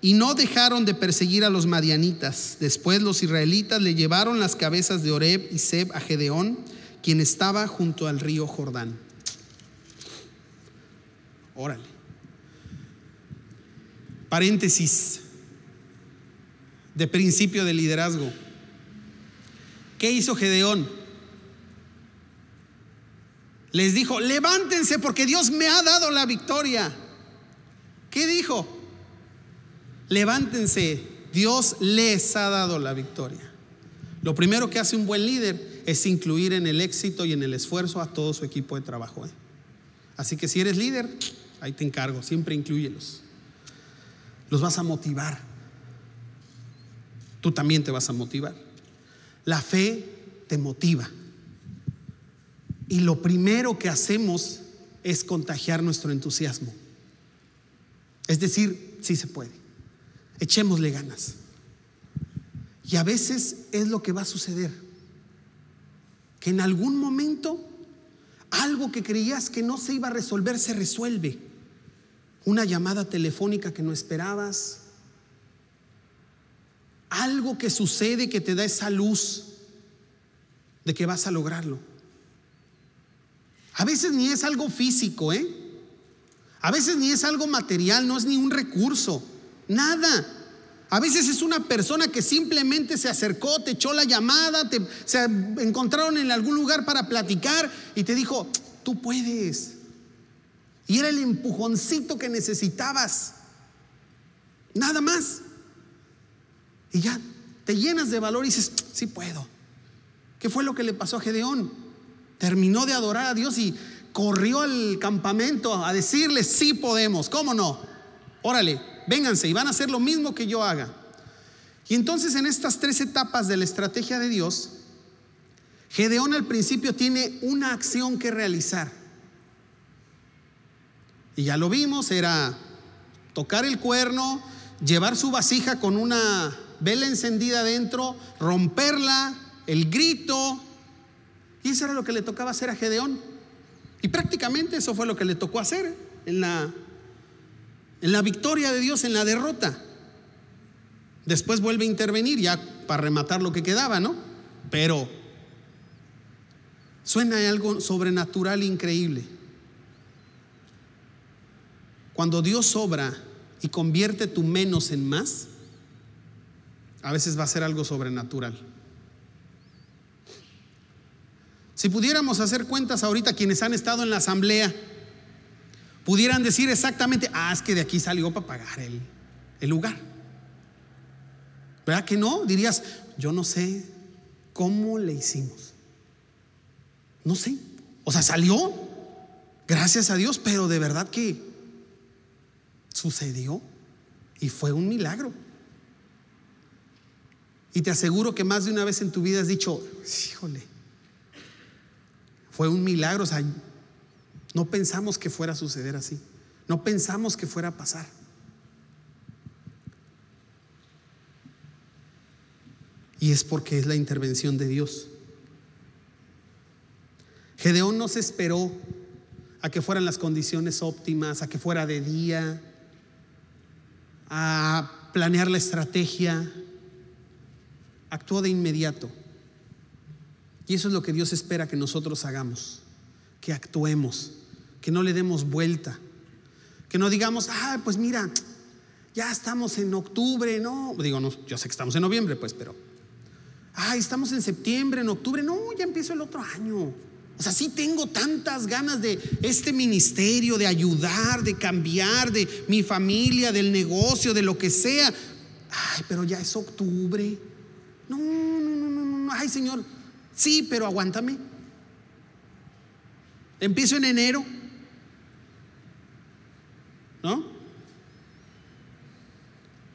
Y no dejaron de perseguir a los madianitas. Después los israelitas le llevaron las cabezas de Oreb y Seb a Gedeón, quien estaba junto al río Jordán. Órale. Paréntesis de principio de liderazgo. ¿Qué hizo Gedeón? Les dijo, levántense porque Dios me ha dado la victoria. ¿Qué dijo? Levántense, Dios les ha dado la victoria. Lo primero que hace un buen líder es incluir en el éxito y en el esfuerzo a todo su equipo de trabajo. ¿eh? Así que si eres líder, ahí te encargo, siempre incluyelos. Los vas a motivar tú también te vas a motivar. La fe te motiva. Y lo primero que hacemos es contagiar nuestro entusiasmo. Es decir, sí se puede. Echémosle ganas. Y a veces es lo que va a suceder. Que en algún momento algo que creías que no se iba a resolver se resuelve. Una llamada telefónica que no esperabas, algo que sucede que te da esa luz de que vas a lograrlo. A veces ni es algo físico, ¿eh? A veces ni es algo material, no es ni un recurso, nada. A veces es una persona que simplemente se acercó, te echó la llamada, te, se encontraron en algún lugar para platicar y te dijo, tú puedes. Y era el empujoncito que necesitabas. Nada más. Y ya te llenas de valor y dices, sí puedo. ¿Qué fue lo que le pasó a Gedeón? Terminó de adorar a Dios y corrió al campamento a decirle, sí podemos, ¿cómo no? Órale, vénganse y van a hacer lo mismo que yo haga. Y entonces en estas tres etapas de la estrategia de Dios, Gedeón al principio tiene una acción que realizar. Y ya lo vimos, era tocar el cuerno, llevar su vasija con una vela encendida adentro, romperla, el grito. Y eso era lo que le tocaba hacer a Gedeón. Y prácticamente eso fue lo que le tocó hacer en la, en la victoria de Dios, en la derrota. Después vuelve a intervenir ya para rematar lo que quedaba, ¿no? Pero suena algo sobrenatural increíble. Cuando Dios obra y convierte tu menos en más, a veces va a ser algo sobrenatural. Si pudiéramos hacer cuentas ahorita quienes han estado en la asamblea, pudieran decir exactamente, ah, es que de aquí salió para pagar el, lugar. ¿Verdad que no? Dirías, yo no sé cómo le hicimos. No sé. O sea, salió, gracias a Dios, pero de verdad que sucedió y fue un milagro. Y te aseguro que más de una vez en tu vida has dicho, híjole, fue un milagro. O sea, no pensamos que fuera a suceder así. No pensamos que fuera a pasar. Y es porque es la intervención de Dios. Gedeón no se esperó a que fueran las condiciones óptimas, a que fuera de día, a planear la estrategia. Actuó de inmediato. Y eso es lo que Dios espera que nosotros hagamos, que actuemos, que no le demos vuelta, que no digamos, ah, pues mira, ya estamos en octubre, no, digo, no, yo sé que estamos en noviembre, pues, pero ay, estamos en septiembre, en octubre, no, ya empiezo el otro año. O sea, sí tengo tantas ganas de este ministerio, de ayudar, de cambiar, de mi familia, del negocio, de lo que sea. Ay, pero ya es octubre. No, no, no, no, no. Ay, Señor, sí, pero aguántame. Empiezo en enero. ¿No?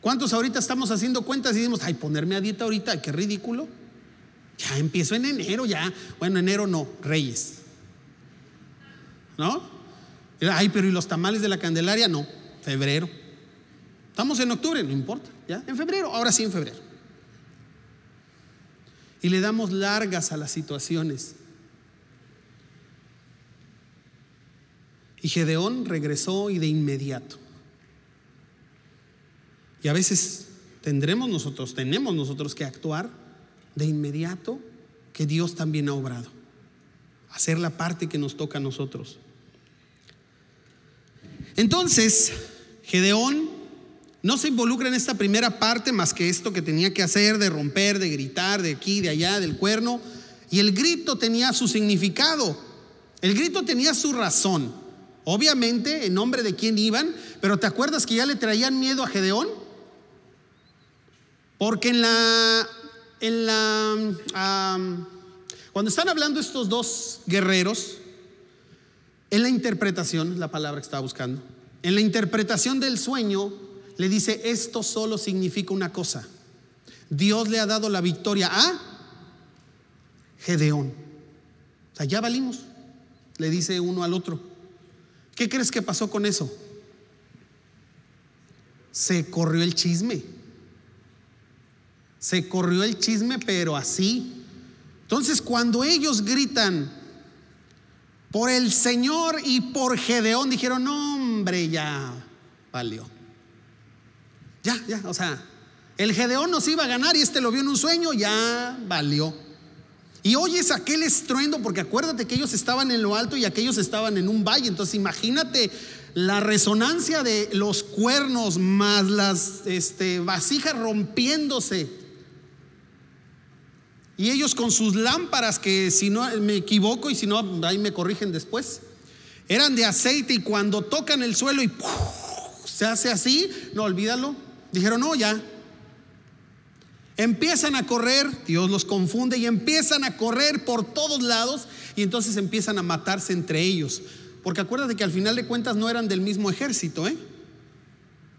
¿Cuántos ahorita estamos haciendo cuentas y decimos, ay, ponerme a dieta ahorita, qué ridículo? Ya empiezo en enero, ya. Bueno, enero no, Reyes. ¿No? Ay, pero ¿y los tamales de la Candelaria? No, febrero. Estamos en octubre, no importa, ¿ya? En febrero, ahora sí en febrero. Y le damos largas a las situaciones. Y Gedeón regresó y de inmediato. Y a veces tendremos nosotros, tenemos nosotros que actuar de inmediato que Dios también ha obrado. Hacer la parte que nos toca a nosotros. Entonces, Gedeón no se involucra en esta primera parte más que esto que tenía que hacer de romper, de gritar, de aquí, de allá, del cuerno. Y el grito tenía su significado. El grito tenía su razón. Obviamente, en nombre de quién iban, pero ¿te acuerdas que ya le traían miedo a Gedeón? Porque en la, en la, cuando están hablando estos dos guerreros, en la interpretación, la palabra que estaba buscando, en la interpretación del sueño, le dice, esto solo significa una cosa. Dios le ha dado la victoria a Gedeón. O sea, ya valimos, le dice uno al otro. ¿Qué crees que pasó con eso? Se corrió el chisme. Se corrió el chisme, pero así. Entonces, cuando ellos gritan por el Señor y por Gedeón, dijeron, no, hombre, ya valió. Ya, ya, o sea, el Gedeón nos iba a ganar y este lo vio en un sueño, ya valió. Y oyes aquel estruendo, porque acuérdate que ellos estaban en lo alto y aquellos estaban en un valle. Entonces imagínate la resonancia de los cuernos más las este, vasijas rompiéndose. Y ellos con sus lámparas, que si no me equivoco y si no, ahí me corrigen después, eran de aceite y cuando tocan el suelo y se hace así, no olvídalo. Dijeron, no, ya. Empiezan a correr, Dios los confunde y empiezan a correr por todos lados y entonces empiezan a matarse entre ellos. Porque acuérdate que al final de cuentas no eran del mismo ejército, ¿eh?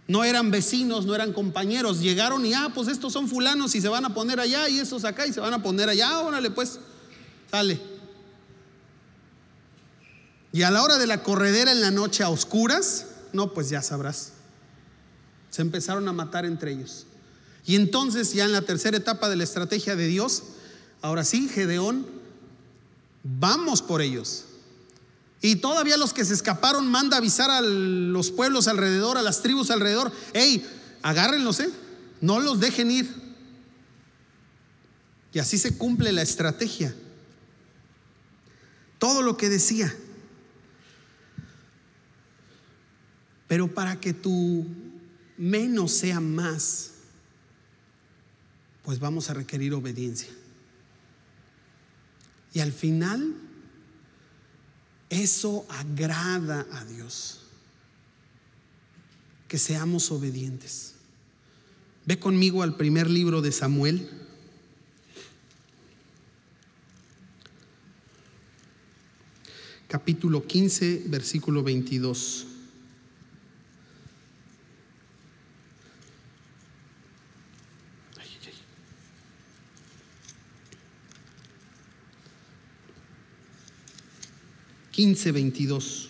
No eran vecinos, no eran compañeros. Llegaron y, ah, pues estos son fulanos y se van a poner allá y estos acá y se van a poner allá. Órale, pues, sale. Y a la hora de la corredera en la noche a oscuras, no, pues ya sabrás. Se empezaron a matar entre ellos. Y entonces ya en la tercera etapa de la estrategia de Dios, ahora sí, Gedeón, vamos por ellos. Y todavía los que se escaparon manda avisar a los pueblos alrededor, a las tribus alrededor, hey, agárrenlos, eh, no los dejen ir. Y así se cumple la estrategia. Todo lo que decía. Pero para que tu menos sea más, pues vamos a requerir obediencia. Y al final, eso agrada a Dios. Que seamos obedientes. Ve conmigo al primer libro de Samuel. Capítulo 15, versículo 22. 15, 22.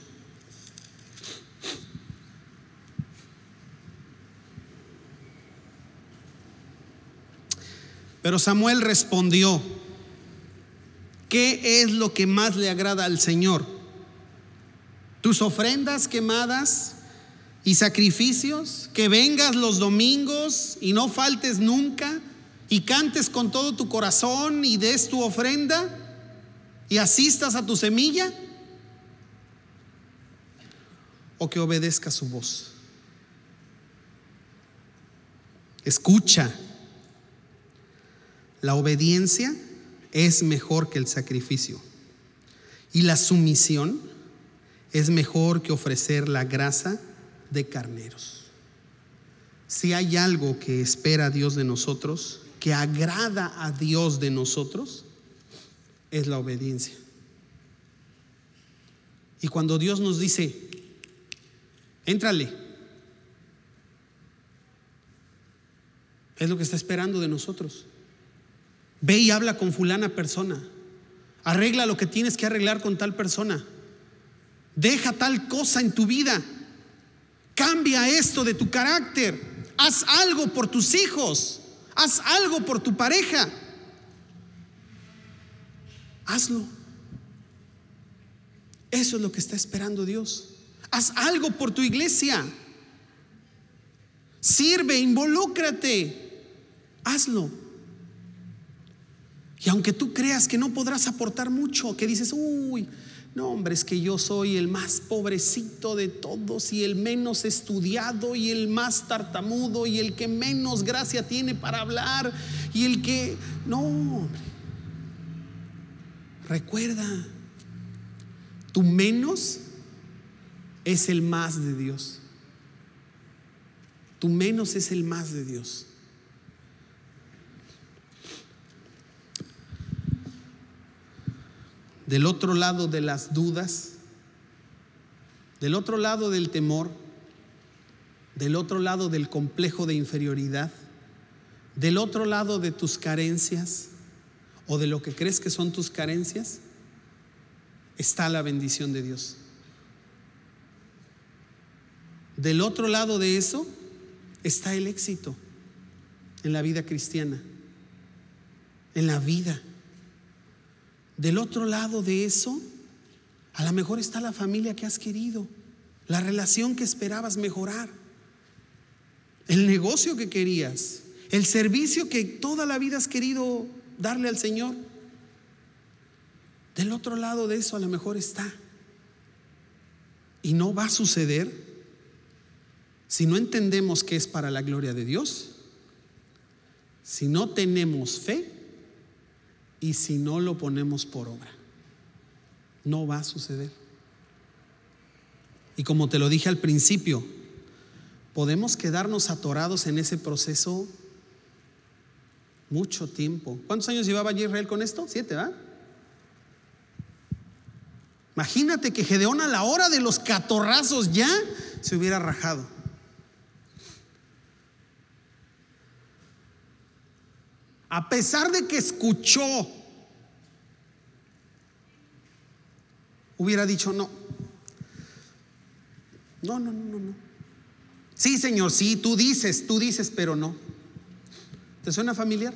Pero Samuel respondió, ¿qué es lo que más le agrada al Señor? ¿Tus ofrendas quemadas y sacrificios? ¿Que vengas los domingos y no faltes nunca? ¿Y cantes con todo tu corazón y des tu ofrenda? ¿Y asistas a tu semilla? O que obedezca su voz. Escucha. La obediencia es mejor que el sacrificio. Y la sumisión es mejor que ofrecer la grasa de carneros. Si hay algo que espera Dios de nosotros, que agrada a Dios de nosotros, es la obediencia. Y cuando Dios nos dice, Éntrale. Es lo que está esperando de nosotros. Ve y habla con fulana persona. Arregla lo que tienes que arreglar con tal persona. Deja tal cosa en tu vida. Cambia esto de tu carácter. Haz algo por tus hijos. Haz algo por tu pareja. Hazlo. Eso es lo que está esperando Dios. Haz algo por tu iglesia. Sirve, involúcrate. Hazlo. Y aunque tú creas que no podrás aportar mucho, que dices, uy, no, hombre, es que yo soy el más pobrecito de todos y el menos estudiado y el más tartamudo y el que menos gracia tiene para hablar y el que, no. Recuerda, tu menos es el más de Dios. Tu menos es el más de Dios. Del otro lado de las dudas, del otro lado del temor, del otro lado del complejo de inferioridad, del otro lado de tus carencias o de lo que crees que son tus carencias, está la bendición de Dios. Del otro lado de eso está el éxito en la vida cristiana, en la vida. Del otro lado de eso, a lo mejor está la familia que has querido, la relación que esperabas mejorar, el negocio que querías, el servicio que toda la vida has querido darle al Señor. Del otro lado de eso a lo mejor está. Y no va a suceder si no entendemos que es para la gloria de Dios, si no tenemos fe y si no lo ponemos por obra, no va a suceder. Y como te lo dije al principio, podemos quedarnos atorados en ese proceso mucho tiempo. ¿Cuántos años llevaba Israel con esto? Siete, ¿va? Imagínate que Gedeón a la hora de los catorrazos ya se hubiera rajado. A pesar de que escuchó, hubiera dicho, no, No, no, no, no. Sí, Señor, sí, tú dices, tú dices, pero no. ¿Te suena familiar?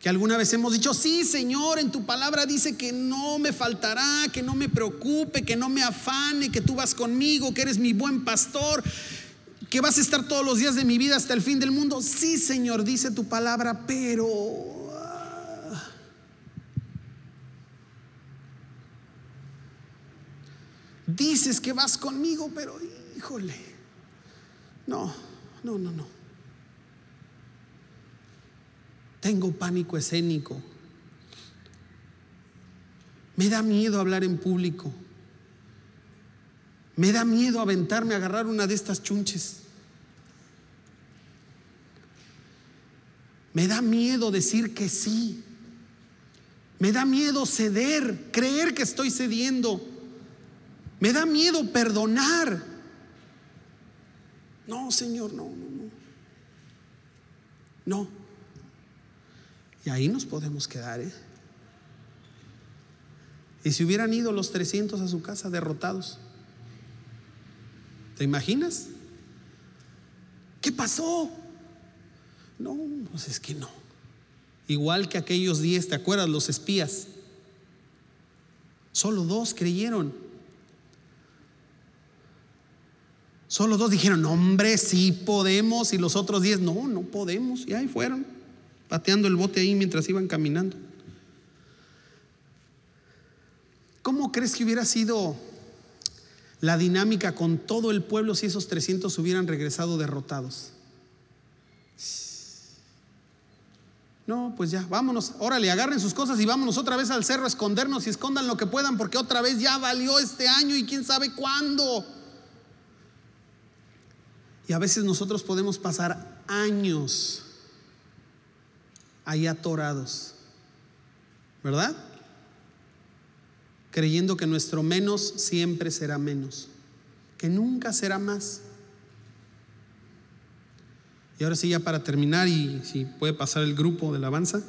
Que alguna vez hemos dicho, sí, Señor, en tu palabra dice que no me faltará, que no me preocupe, que no me afane, que tú vas conmigo, que eres mi buen pastor, que vas a estar todos los días de mi vida hasta el fin del mundo. Sí, Señor, dice tu palabra, pero... ah, Dices que vas conmigo, pero híjole. No, no, no, no. Tengo pánico escénico. Me da miedo hablar en público. Me da miedo aventarme a agarrar una de estas chunches. Me da miedo decir que sí. Me da miedo ceder, creer que estoy cediendo. Me da miedo perdonar. No, Señor, no, no, no. No. Y ahí nos podemos quedar, ¿eh? Y si hubieran ido los 300 a su casa derrotados, ¿te imaginas? ¿Qué pasó? No, pues es que no. Igual que aquellos 10, ¿te acuerdas? Los espías. Solo dos creyeron. Solo dos dijeron, hombre, sí podemos. Y los otros 10, no, no podemos. Y ahí fueron, pateando el bote ahí mientras iban caminando. ¿Cómo crees que hubiera sido la dinámica con todo el pueblo si esos 300 hubieran regresado derrotados? No, pues ya, vámonos, órale, agarren sus cosas y vámonos otra vez al cerro a escondernos y escondan lo que puedan porque otra vez ya valió este año y quién sabe cuándo. Y a veces nosotros podemos pasar años ahí atorados, ¿verdad? Creyendo que nuestro menos siempre será menos, que nunca será más. Y ahora sí, ya para terminar, y si puede pasar el grupo de alabanza.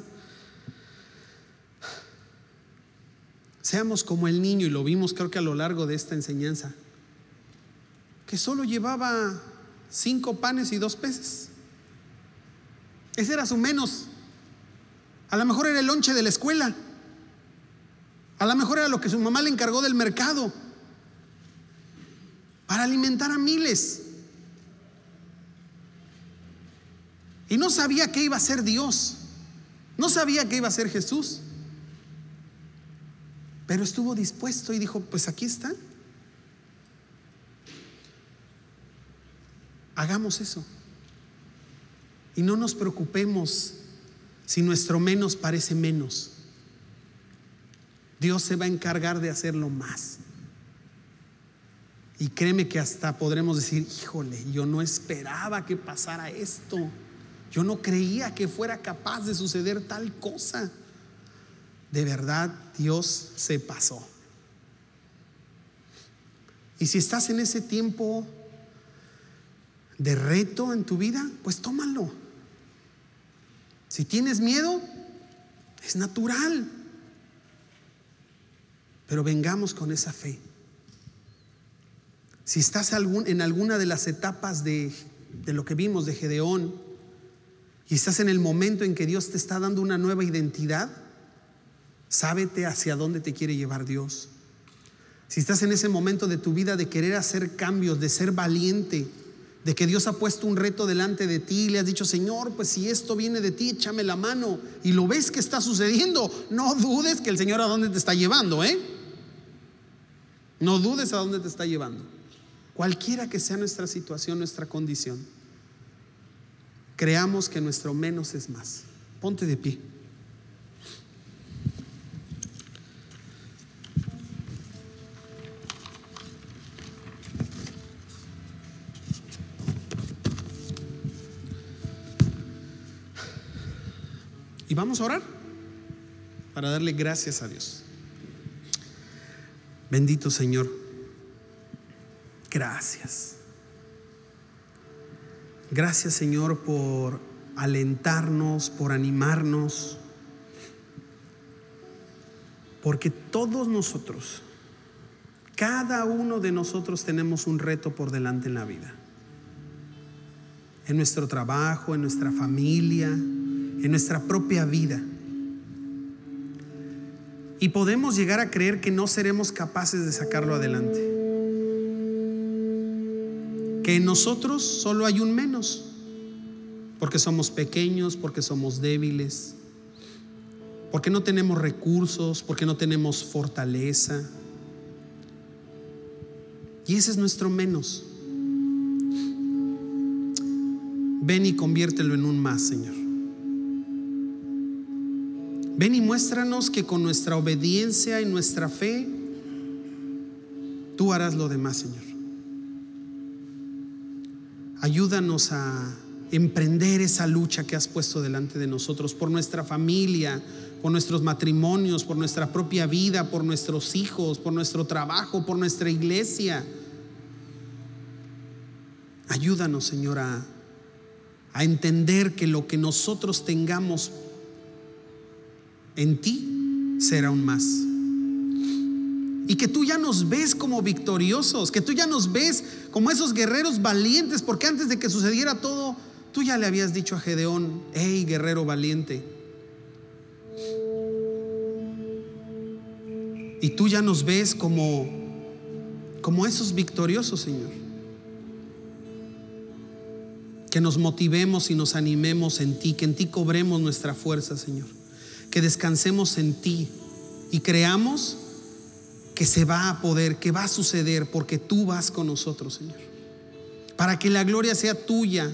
Seamos como el niño, y lo vimos creo que a lo largo de esta enseñanza, que solo llevaba cinco panes y dos peces. Ese era su menos. A lo mejor era el lonche de la escuela. A lo mejor era lo que su mamá le encargó del mercado para alimentar a miles. Y no sabía que iba a ser Dios. No sabía que iba a ser Jesús. Pero estuvo dispuesto y dijo, pues aquí está. Hagamos eso. Y no nos preocupemos si nuestro menos parece menos. Dios se va a encargar de hacerlo más. Y créeme que hasta podremos decir, híjole, yo no esperaba que pasara esto. Yo no creía que fuera capaz de suceder tal cosa. De verdad, Dios se pasó. Y si estás en ese tiempo de reto en tu vida, pues tómalo. Si tienes miedo, es natural. Pero vengamos con esa fe. Si estás en alguna de las etapas de, de lo que vimos de Gedeón y estás en el momento en que Dios te está dando una nueva identidad, sábete hacia dónde te quiere llevar Dios. Si estás en ese momento de tu vida de querer hacer cambios, de ser valiente, de que Dios ha puesto un reto delante de ti y le has dicho, Señor, pues si esto viene de ti, échame la mano y lo ves que está sucediendo, no dudes que el Señor a dónde te está llevando, ¿eh? No dudes a dónde te está llevando. Cualquiera que sea nuestra situación, nuestra condición, creamos que nuestro menos es más. Ponte de pie. Y vamos a orar para darle gracias a Dios. Bendito Señor, gracias. Gracias Señor por alentarnos, por animarnos, porque todos nosotros Cada uno de nosotros tenemos un reto por delante en la vida. En nuestro trabajo, en nuestra familia, en nuestra propia vida. Y podemos llegar a creer que no seremos capaces de sacarlo adelante. Que en nosotros solo hay un menos. Porque somos pequeños, porque somos débiles, porque no tenemos recursos, porque no tenemos fortaleza. Y ese es nuestro menos. Ven y conviértelo en un más, Señor. Ven y muéstranos que con nuestra obediencia y nuestra fe, tú harás lo demás, Señor. Ayúdanos a emprender esa lucha que has puesto delante de nosotros por nuestra familia, por nuestros matrimonios, por nuestra propia vida, por nuestros hijos, por nuestro trabajo, por nuestra iglesia. Ayúdanos, Señor, a, entender que lo que nosotros tengamos en ti será un más. Y que tú ya nos ves como victoriosos, que tú ya nos ves como esos guerreros valientes, porque antes de que sucediera todo, Tú ya le habías dicho a Gedeón, hey guerrero valiente. Y tú ya nos ves como, como esos victoriosos, Señor. Que nos motivemos y nos animemos en ti, que en ti cobremos nuestra fuerza, Señor. Que descansemos en ti y creamos que se va a poder, que va a suceder, porque tú vas con nosotros, Señor. Para que la gloria sea tuya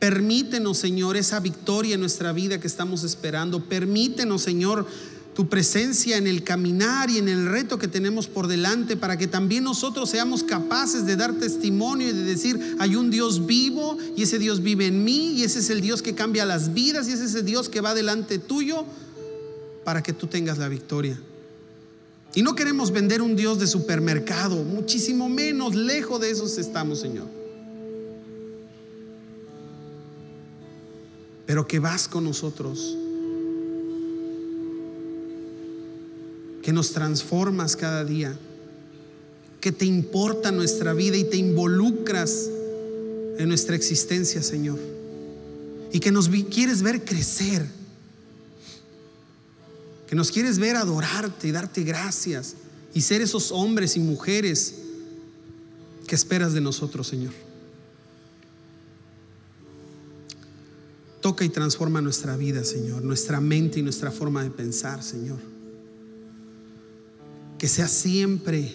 Permítenos, Señor, esa victoria en nuestra vida que estamos esperando. Permítenos, Señor, tu presencia en el caminar y en el reto que tenemos por delante para que también nosotros seamos capaces de dar testimonio y de decir, hay un Dios vivo y ese Dios vive en mí y ese es el Dios que cambia las vidas y ese es el Dios que va delante tuyo para que tú tengas la victoria. Y no queremos vender un Dios de supermercado, muchísimo menos lejos de esos estamos, Señor. pero que vas con nosotros, que nos transformas cada día, que te importa nuestra vida y te involucras en nuestra existencia, Señor, y que nos quieres ver crecer, que nos quieres ver adorarte y darte gracias y ser esos hombres y mujeres que esperas de nosotros, Señor. Toca y transforma nuestra vida, Señor, nuestra mente y nuestra forma de pensar, Señor. Que sea siempre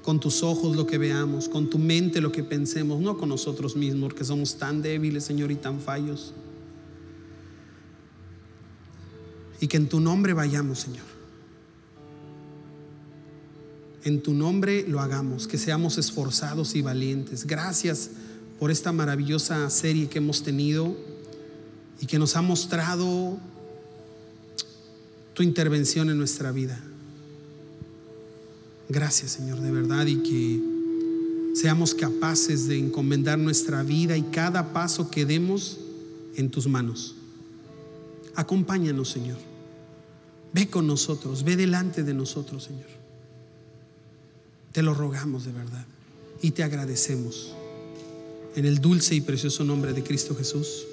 con tus ojos lo que veamos, con tu mente lo que pensemos, no con nosotros mismos, que somos tan débiles, Señor, y tan fallos. Y que en tu nombre vayamos, Señor. En tu nombre lo hagamos, que seamos esforzados y valientes. Gracias por esta maravillosa serie que hemos tenido y que nos ha mostrado tu intervención en nuestra vida. Gracias Señor, de verdad, y que seamos capaces de encomendar nuestra vida y cada paso que demos en tus manos. Acompáñanos Señor. Ve con nosotros, ve delante de nosotros Señor. Te lo rogamos de verdad y te agradecemos. En el dulce y precioso nombre de Cristo Jesús.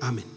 Amén.